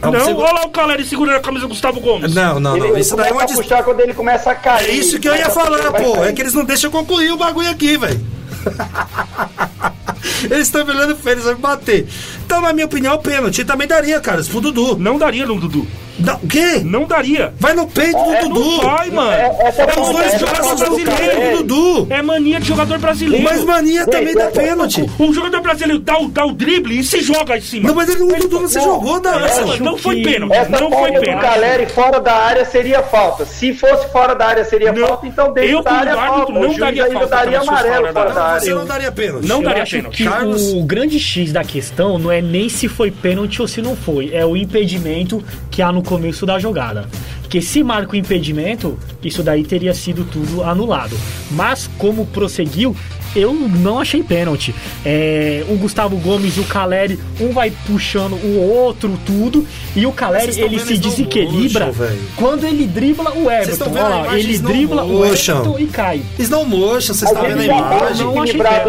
É o Não, segundo- olha lá o Caleri segurando a camisa do Gustavo Gomes. Não, não, não. Ele Isso daí é uma dis... puxar quando ele começa a cair. É isso que eu ia falar, pô. cair. É que eles não deixam concluir o bagulho aqui, velho. eles estão olhando pra eles, vai bater. Então, na minha opinião, pênalti. E também daria, cara, isso pro Dudu. Não daria no Dudu. Dá- o quê? Não daria. Vai no peito do É, Dudu. Não vai, mano. É- essa É, é os dois essa é jogadores do brasileiros. Do Dudu. É mania de jogador brasileiro. Mas mania também dá essa- pênalti. O jogador brasileiro dá o, dá o drible e se joga em cima. Não, mas ele, o Dudu não se jogou, Não, Darson. não foi pênalti. Essa Não foi do pênalti. Caleri fora da área seria falta. Se fosse fora da área seria Não, falta, então dentro eu, da área é árbitro, falta. não o juiz daria ainda falta daria se amarelo fora da da área. Você não daria pênalti. Não Eu daria pênalti. Que Carlos- o grande X da questão não é nem se foi pênalti ou se não foi, é o impedimento que há no começo da jogada. Porque se marca o impedimento, isso daí teria sido tudo anulado. Mas como prosseguiu, eu não achei pênalti. É, o Gustavo Gomes e o Caleri, um vai puxando o outro, tudo, e o Caleri Vocês ele se desequilibra velho. quando ele dribla o Everton. vendo a Ó lá, ele dribla o murcham. Everton e cai. Snow motion, vocês Mas estão vendo a tá imagem.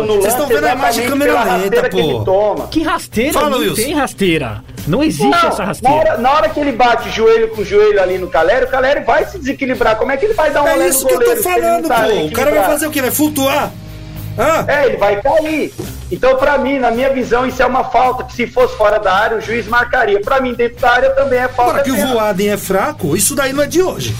Vocês estão vendo a imagem exatamente câmera lenta, rasteira que ele pô. toma. Que rasteira? Fala, não Wilson. tem rasteira. Não existe Não, essa na, rasteira. hora, na hora que ele bate joelho com joelho ali no Caleri, o Caleri vai se desequilibrar. Como é que ele vai dar um olé É no isso que eu tô falando, tá pô. O cara vai fazer o quê? Vai flutuar? Hã? É, ele vai cair. Então, pra mim, na minha visão, isso é uma falta. Que se fosse fora da área, o juiz marcaria. Pra mim, dentro da área também é falta. Agora que o mesmo. Voaden é fraco, isso daí não é de hoje.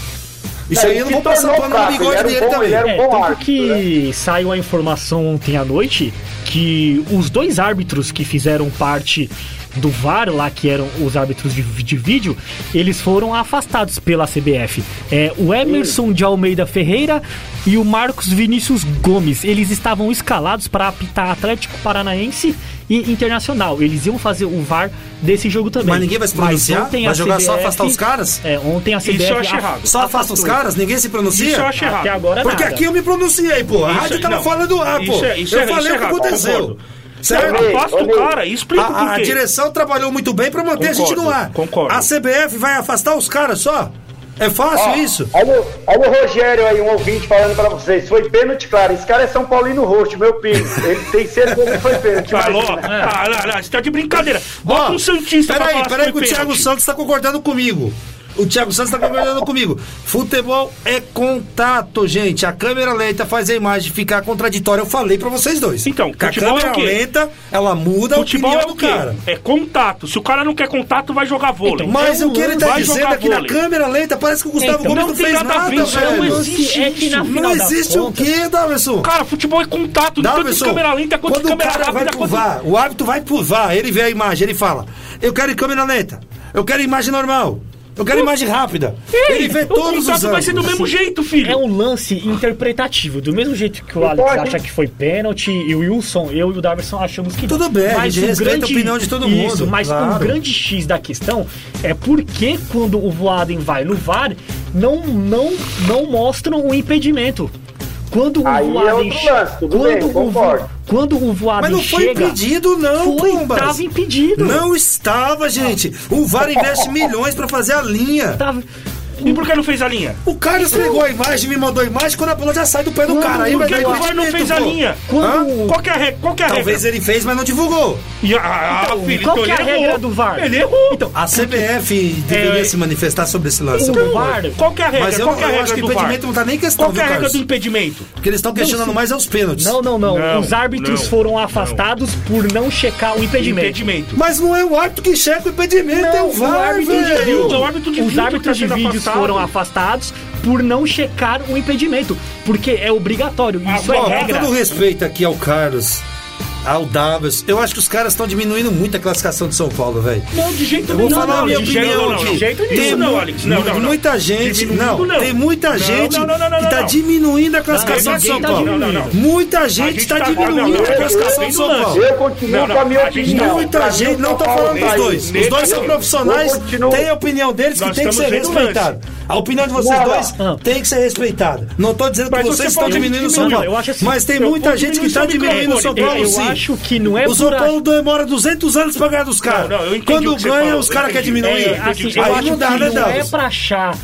Isso É, aí eu não ele vou passar pano no bigode ele era um dele bom- também. era um É, bom tanto árbitro, que saiu a informação ontem à noite que os dois árbitros que fizeram parte do VAR, lá que eram os árbitros de, de vídeo, eles foram afastados pela CBF. É, o Emerson de Almeida Ferreira e o Marcos Vinícius Gomes. Eles estavam escalados para apitar Atlético Paranaense e Internacional. Eles iam fazer o VAR desse jogo também. Mas ninguém vai se pronunciar? ontem Vai jogar só CBF afastar os caras? É, ontem a CBF Isso eu acho errado. Só afasta os caras? Ninguém se pronuncia? Isso eu acho errado. Até agora Porque nada. aqui eu me pronunciei, pô. A Isso rádio é- tava não. fora do ar, pô. Isso é- isso eu é- falei isso é o que errado, aconteceu. concordo. Certo? Afasta o cara e explica A, por a direção trabalhou muito bem pra manter a gente Concordo, no ar. concordo. A CBF vai afastar os caras só? É fácil Ó, isso? Olha, o- olha o Rogério aí, um ouvinte falando pra vocês. Foi pênalti, claro. Esse cara é São Paulino Roxo, meu primo. Ele tem certeza que foi pênalti. Alô? imagina. Ah, não, não, você tá de brincadeira. Bota Ó, um Santista pra Peraí, falar peraí se que o Thiago. Santos tá concordando comigo. O Thiago Santos tá concordando comigo. Futebol é contato, gente. A câmera lenta faz a imagem ficar contraditória. Eu falei pra vocês dois. Então, a é câmera quê? lenta, ela muda a Futebol opinião é o do quê? cara. É contato. Se o cara não quer contato, vai jogar vôlei. Então, Mas É o que ele tá vai dizendo é que na câmera lenta parece que o Gustavo Então, Gomes não não tem fez nada a isso velho. não existe é que na isso. final Não existe o quê, Daverson? Cara, futebol é contato. Tanto de Daverson, câmera lenta quanto quando o câmera cara vai rápida. pro. VAR, o árbitro vai pro VAR, ele vê a imagem, ele fala, eu quero câmera lenta, eu quero imagem normal, eu quero imagem rápida. Ei, Ele vê o todos os contato vai ser do mesmo jeito, filho. É um lance interpretativo. Do mesmo jeito que o Alex pode. acha que foi pênalti e o Wilson, eu e o Daverson achamos que não. Tudo bem, a mas gente o respeita a opinião de todo mundo, Isso, mas claro. o grande X da questão é porque quando o Voaden vai no VAR, não, não, não mostram o impedimento. Quando o Aí é Voaden outro che- lance, tudo quando bem, o Vo-. Quando o Voaden Mas não foi chega, impedido não, foi, Pombas. tava impedido. Não estava, gente. O VAR investe milhões pra fazer a linha. Tava- E por que não fez a linha? O Carlos pegou a imagem, me mandou a imagem, quando a bola já sai do pé do cara. Aí Por que que o VAR não fez a linha? Hã? Qual que é a regra? Qual que é a Talvez regra? ele fez, mas não divulgou. E, Então, filho, qual então que é a ele regra errou. do VAR? Ele errou. Então, A CBF deveria se manifestar sobre esse lance. o Qual que é a regra? Mas eu, Qual que é a eu regra acho que do o VAR? impedimento não tá nem em questão, Qual que é a regra do impedimento? Porque eles estão questionando mais é os pênaltis. Não, não, não, Não, Os árbitros não, foram afastados por não checar o impedimento. Impedimento. Mas não é o árbitro que checa o impedimento, é o o VAR, árbitro de velho. vídeo, O árbitro de os vídeo árbitros tá de sendo afastado. Foram afastados por não checar o impedimento, porque é obrigatório, isso Ó, é com regra. todo respeito aqui ao Carlos, ao Davos, eu acho que os caras estão diminuindo muito a classificação de São Paulo, velho. Não, de jeito Eu vou nenhum. falar a não, minha de jeito- opinião não, não, aqui. De jeito Tem nenhum, não, Alex. Não, não, não. Muita gente, não, tem muita gente não, não, não, não, que tá não. diminuindo a classificação Não, de São tá Paulo. Não, não, Muita gente gente tá tá- diminuindo não, não, a não, classificação não, de São não, Paulo. Eu continuo Não, não, com a minha a opinião. tá- Muita gente, não tô Paulo falando dos caiu. dois. Os dois são profissionais, têm a opinião deles que tem que ser respeitada. A opinião de vocês Não, não. dois Ah. tem que ser respeitada. Não tô dizendo que vocês você estão diminuindo o São não, Paulo. eu acho assim, Mas tem muita gente que tá seu diminuindo o São Paulo, sim. Acho que não é O São por Paulo demora 200 anos pra ganhar dos caras. Quando ganha, falou, os caras querem diminuir. É, assim, eu Aí não dá, né, não é pra achar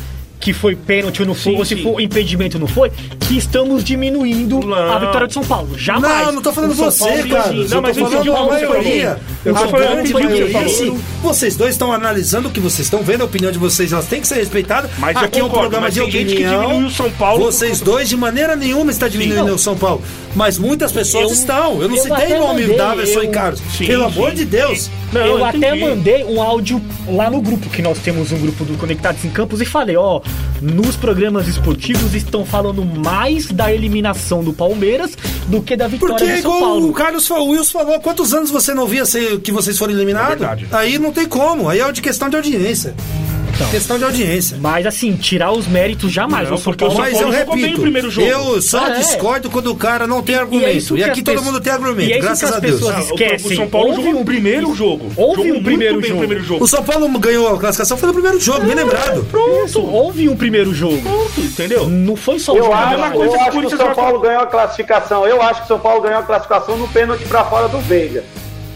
que foi pênalti ou não foi, Sim, ou se sim. for impedimento ou não foi, que estamos diminuindo Não. a vitória de São Paulo. Jamais. Não, não tô falando você, Paulo cara. sim. Não, mas eu falando entendi o a que você maioria. falou. Eu A tô falando, você maioria, falou. sim. Vocês dois estão analisando o que vocês estão vendo, a opinião de vocês, elas têm que ser respeitadas. Mas Aqui é um programa de gente que opinião. diminui o São Paulo Vocês dois, de maneira nenhuma, está diminuindo Não. o São Paulo. Mas muitas pessoas Eu- estão. Eu não eu citei nome mandei, Daverson eu- e Carlos. Sim, Pelo sim. amor de Deus. Não, eu eu até entendi. mandei um áudio lá no grupo, que nós temos um grupo do Conectados em Campos, e falei, ó, nos programas esportivos estão falando mais da eliminação do Palmeiras do que da vitória Porque é do São igual Paulo. o Carlos falou, o Wilson falou, quantos anos você não via ser, que vocês foram eliminados? É verdade. Aí não tem como, aí é de questão de audiência. Então. Questão de audiência. Mas assim, tirar os méritos jamais. Não, o São porque o Paulo São Mas eu Paulo jogou bem repito, o primeiro jogo. eu só É. discordo quando o cara não tem E é argumento. isso E, que aqui todo pessoas- mundo tem argumento, e é graças que a as Deus. Ah, esquecem. O São Paulo Houve jogou um- o primeiro jogo. Houve um primeiro jogo. o primeiro jogo. O São Paulo ganhou a classificação, foi no primeiro jogo, bem lembrado. Isso, houve um primeiro jogo. Pronto, entendeu? Não foi só o Eu jogo. acho, eu coisa que o acho que o São Paulo ganhou a classificação. Eu acho que o São Paulo ganhou a classificação no pênalti pra fora do Veiga.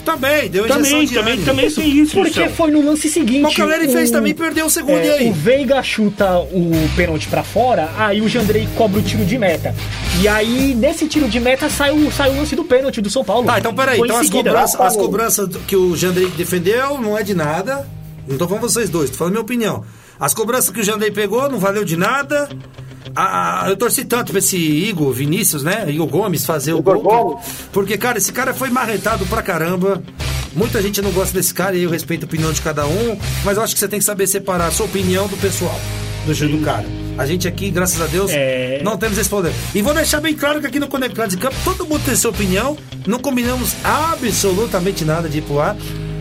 Também, deu injeção Também, de também, ânimo. também tem isso, Porque foi no lance seguinte. Mas o Caleri fez também, perdeu o segundo, e É, aí? o Veiga chuta o pênalti pra fora, aí o Jandrei cobra o tiro de meta. E aí, nesse tiro de meta, sai o, sai o lance do pênalti do São Paulo. Tá, então peraí. Foi Então as seguida. cobranças, as cobranças que o Jandrei defendeu não é de nada. Não tô falando vocês dois, tô falando minha opinião. As cobranças que o Jandrei pegou não valeu de nada. Ah, eu torci tanto pra esse Igor Vinícius, né? Igor Gomes fazer o Igor gol. Gomes. Porque, cara, esse cara foi marretado pra caramba. Muita gente não gosta desse cara e eu respeito a opinião de cada um. Mas eu acho que você tem que saber separar a sua opinião do pessoal, do, do cara. A gente aqui, graças a Deus, É. não temos esse poder. E vou deixar bem claro que aqui no Conectados de Campo, todo mundo tem sua opinião. Não combinamos absolutamente nada de ir pro ar.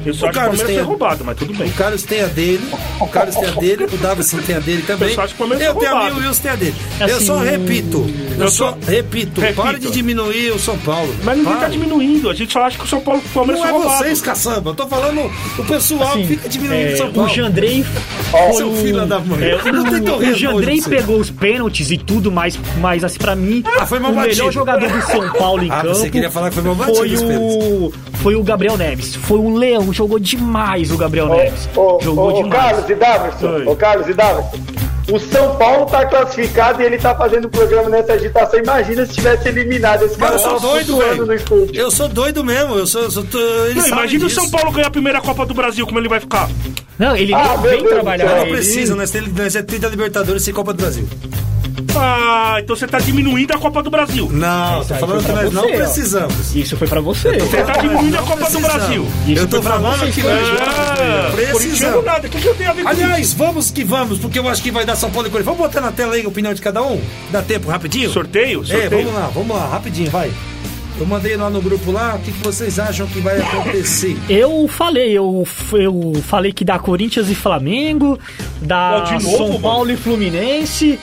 Eu só O acho que o Carlos Palmeiras tem roubado, mas tudo bem. o Carlos tem a dele, o Carlos tem a dele, o Davison tem a dele também. Eu só acho que o Palmeiras eu tenho a minha roubado. e o Wilson tem a dele. É eu assim, só o- repito, eu, Eu só repito, repito. para de diminuir o São Paulo. Mas ninguém tá Para. diminuindo. A gente só acha que o São Paulo o Palmeiras Não é roubado. vocês, caçamba. Eu tô falando o pessoal Assim, fica diminuindo o é, São o Paulo. Jandrei foi Seu o, filho da mãe. é, Não tem o, o Jandrei pegou os pênaltis e tudo, mas, mas assim, pra mim, Ah, foi o batido. melhor jogador do São Paulo em Ah, campo você queria falar que foi mal batido foi o, foi o Gabriel Neves. Foi um leão, jogou demais o Gabriel Neves. Ô, jogou ô, ô, demais. Carlos e Daverson, Oi. ô Carlos e Daverson, o São Paulo tá classificado e ele tá fazendo o programa nessa agitação. Imagina se tivesse eliminado esse Cara, cara. eu sou doido, velho. Eu sou doido mesmo. Eu sou. eu sou tô- ele Não, imagina o disso. São Paulo ganhar a primeira Copa do Brasil, como ele vai ficar. Não, ele Ah, vem trabalhar. Não precisa, nós temos nós temos 30 Libertadores sem Copa do Brasil. Ah, então você tá diminuindo a Copa do Brasil. Não, tô aí falando foi que pra nós não você, ó. precisamos. Isso foi pra você. Você tá diminuindo a Não Copa do precisamos. Brasil. Isso Eu tô foi pra falando vocês que nós Ah, Precisamos. corintiano nada. O que, que eu tenho a ver com Aliás, vamos que vamos, porque eu acho que vai dar São Paulo e Corinthians. Vamos botar na tela aí a opinião de cada um? Dá tempo, rapidinho? isso? Sorteio? É, Sorteio? vamos lá, vamos lá, rapidinho, vai. Eu mandei lá no grupo lá, o que, que vocês acham que vai acontecer? Eu falei, eu, eu falei que dá Corinthians e Flamengo, dá Ó, de novo, São mano? Paulo e Fluminense.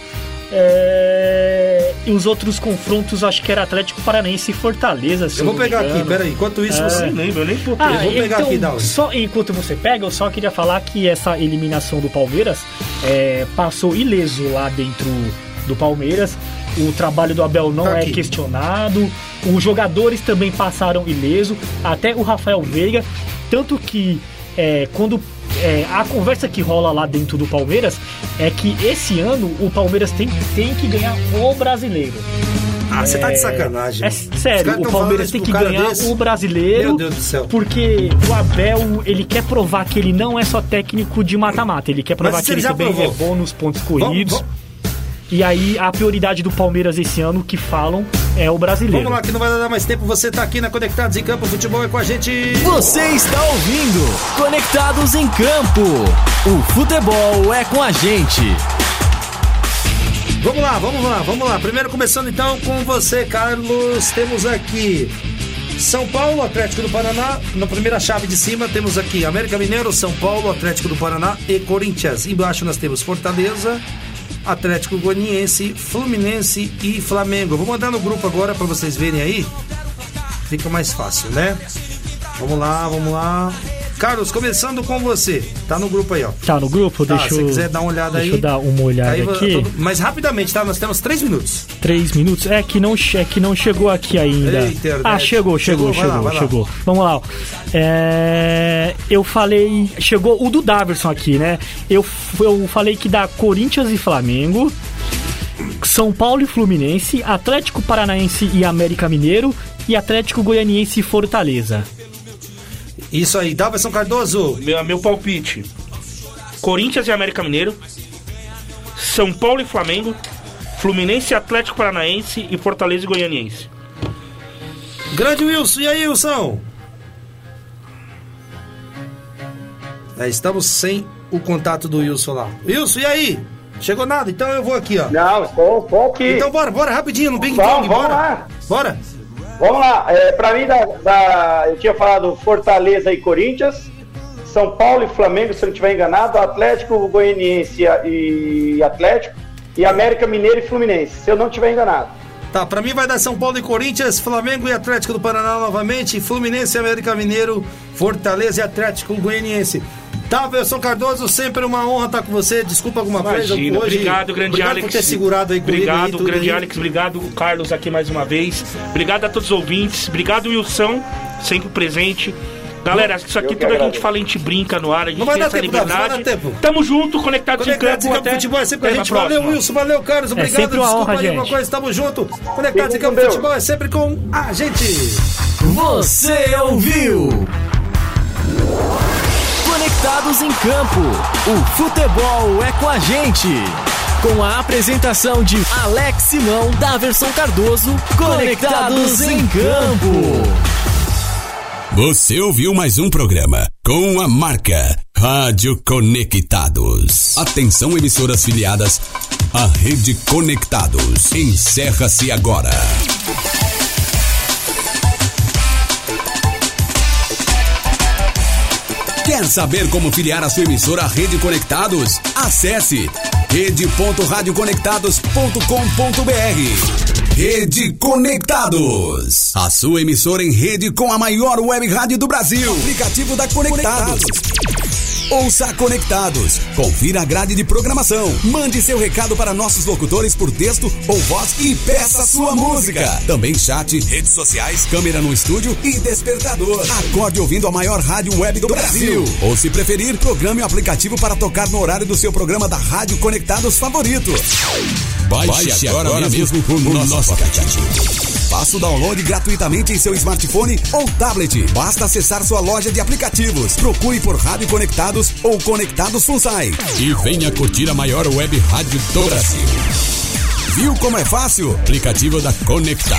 É, E os outros confrontos, acho que era Atlético Paranaense e Fortaleza. Eu vou pegar aqui, peraí. Enquanto isso, Eu você. nem lembro, eu nem botei. Ah, Eu vou pegar então, aqui, Dalton. só enquanto você pega, eu só queria falar que essa eliminação do Palmeiras é, passou ileso lá dentro do Palmeiras. O trabalho do Abel não Tá é questionado. Os jogadores também passaram ileso, até o Rafael Veiga. Tanto que é, quando é, a conversa que rola lá dentro do Palmeiras é que esse ano o Palmeiras tem, tem que ganhar o brasileiro. Ah, você tá de sacanagem. É sério, o Palmeiras tem que ganhar desse. o brasileiro. Meu Deus do céu. Porque o Abel, ele quer provar que ele não é só técnico de mata-mata. Ele quer provar que ele ele também é provou. bom nos pontos Vamos- corridos. vamos- E aí, a prioridade do Palmeiras esse ano, que falam, é o brasileiro. Vamos lá, que não vai dar mais tempo. Você tá aqui na Conectados em Campo Futebol é com a gente. Você está ouvindo Conectados em Campo. O futebol é com a gente. Vamos lá, vamos lá, vamos lá. Primeiro começando então com você, Carlos. Temos aqui São Paulo, Atlético do Paraná. Na primeira chave de cima temos aqui América Mineiro, São Paulo, Atlético do Paraná e Corinthians. Embaixo nós temos Fortaleza, Atlético Goianiense, Fluminense e Flamengo. Vou mandar no grupo agora para vocês verem aí. Fica mais fácil, né? Vamos lá, vamos lá. Carlos, começando com você. Tá no grupo aí, ó. Tá no grupo? Tá, deixa se eu, quiser dar uma olhada deixa aí. eu dar uma olhada Aí, aqui. Mas rapidamente, tá? Nós temos três minutos. Três minutos. É que não, é que não chegou aqui ainda. Ei, internet. ah, chegou, chegou, Chegou, chegou, lá. chegou. Vamos lá. ó. É, eu falei. Chegou o do Daverson aqui, né? Eu, eu falei que dá Corinthians e Flamengo. São Paulo e Fluminense, Atlético Paranaense e América Mineiro e Atlético Goianiense e Fortaleza. Isso aí, Davidson Cardoso. Meu, meu palpite: Corinthians e América Mineiro, São Paulo e Flamengo, Fluminense e Atlético Paranaense e Fortaleza e Goianiense. Grande Wilson, e aí, Wilson? É, estamos sem o contato do Wilson lá. Wilson, e aí? Chegou nada? Então eu vou aqui, ó. Não, estou, aqui. Então bora, bora, rapidinho, no Bing Bong, vamos bora. lá. Bora. Vamos lá, é, pra mim, da, da- eu tinha falado Fortaleza e Corinthians, São Paulo e Flamengo, se eu não estiver enganado, Atlético Goianiense e Atlético, e América Mineiro e Fluminense, se eu não estiver enganado. Tá, pra mim vai dar São Paulo e Corinthians, Flamengo e Atlético do Paraná novamente, Fluminense e América Mineiro, Fortaleza e Atlético Goianiense. Tá, Wilson Cardoso, sempre uma honra estar com você. Desculpa alguma coisa Imagina, hoje. obrigado, grande obrigado Alex. por ter segurado aí comigo. Obrigado, aí, tudo grande aí. Alex. Obrigado, Carlos, aqui mais uma vez. Obrigado a todos os ouvintes. Obrigado, Wilson, sempre presente. Galera, isso aqui Eu que tudo a gente fala, a gente brinca no ar, a gente Não vai tem dar essa tempo, liberdade. não vai dar tempo. Tamo junto, conectados em Conectados em campo Campo até Futebol é sempre com a gente. Valeu. Wilson. Valeu, Carlos. Obrigado. sempre uma Desculpa honra, aí coisa. Tamo junto. Conectados em Campo. Futebol é sempre com a gente. Você ouviu? Conectados em Campo. O futebol é com a gente. Com a apresentação de Alex Simão, Daverson Cardoso, Conectados em Campo. Você ouviu mais um programa com a marca Rádio Conectados. Atenção, emissoras filiadas à Rede Conectados. Encerra-se agora. Quer saber como filiar a sua emissora à Rede Conectados? Acesse rede.radioconectados.com.br. Rede Conectados. A sua emissora em rede com a maior web rádio do Brasil. Aplicativo da Conectados. Ouça Conectados. Confira a grade de programação. Mande seu recado para nossos locutores por texto ou voz e peça sua música. Também chat, redes sociais, câmera no estúdio e despertador. Acorde ouvindo a maior rádio web do Brasil. Ou se preferir, programe o aplicativo para tocar no horário do seu programa da Rádio Conectados favorito. Baixe, agora, mesmo, o nosso, aplicativo. Faça o download gratuitamente em seu smartphone ou tablet. Basta acessar sua loja de aplicativos. Procure por Rádio Conectados ou Conectados Funsai. E venha curtir a maior web rádio do Brasil. Viu como é fácil? Aplicativo da Conectados.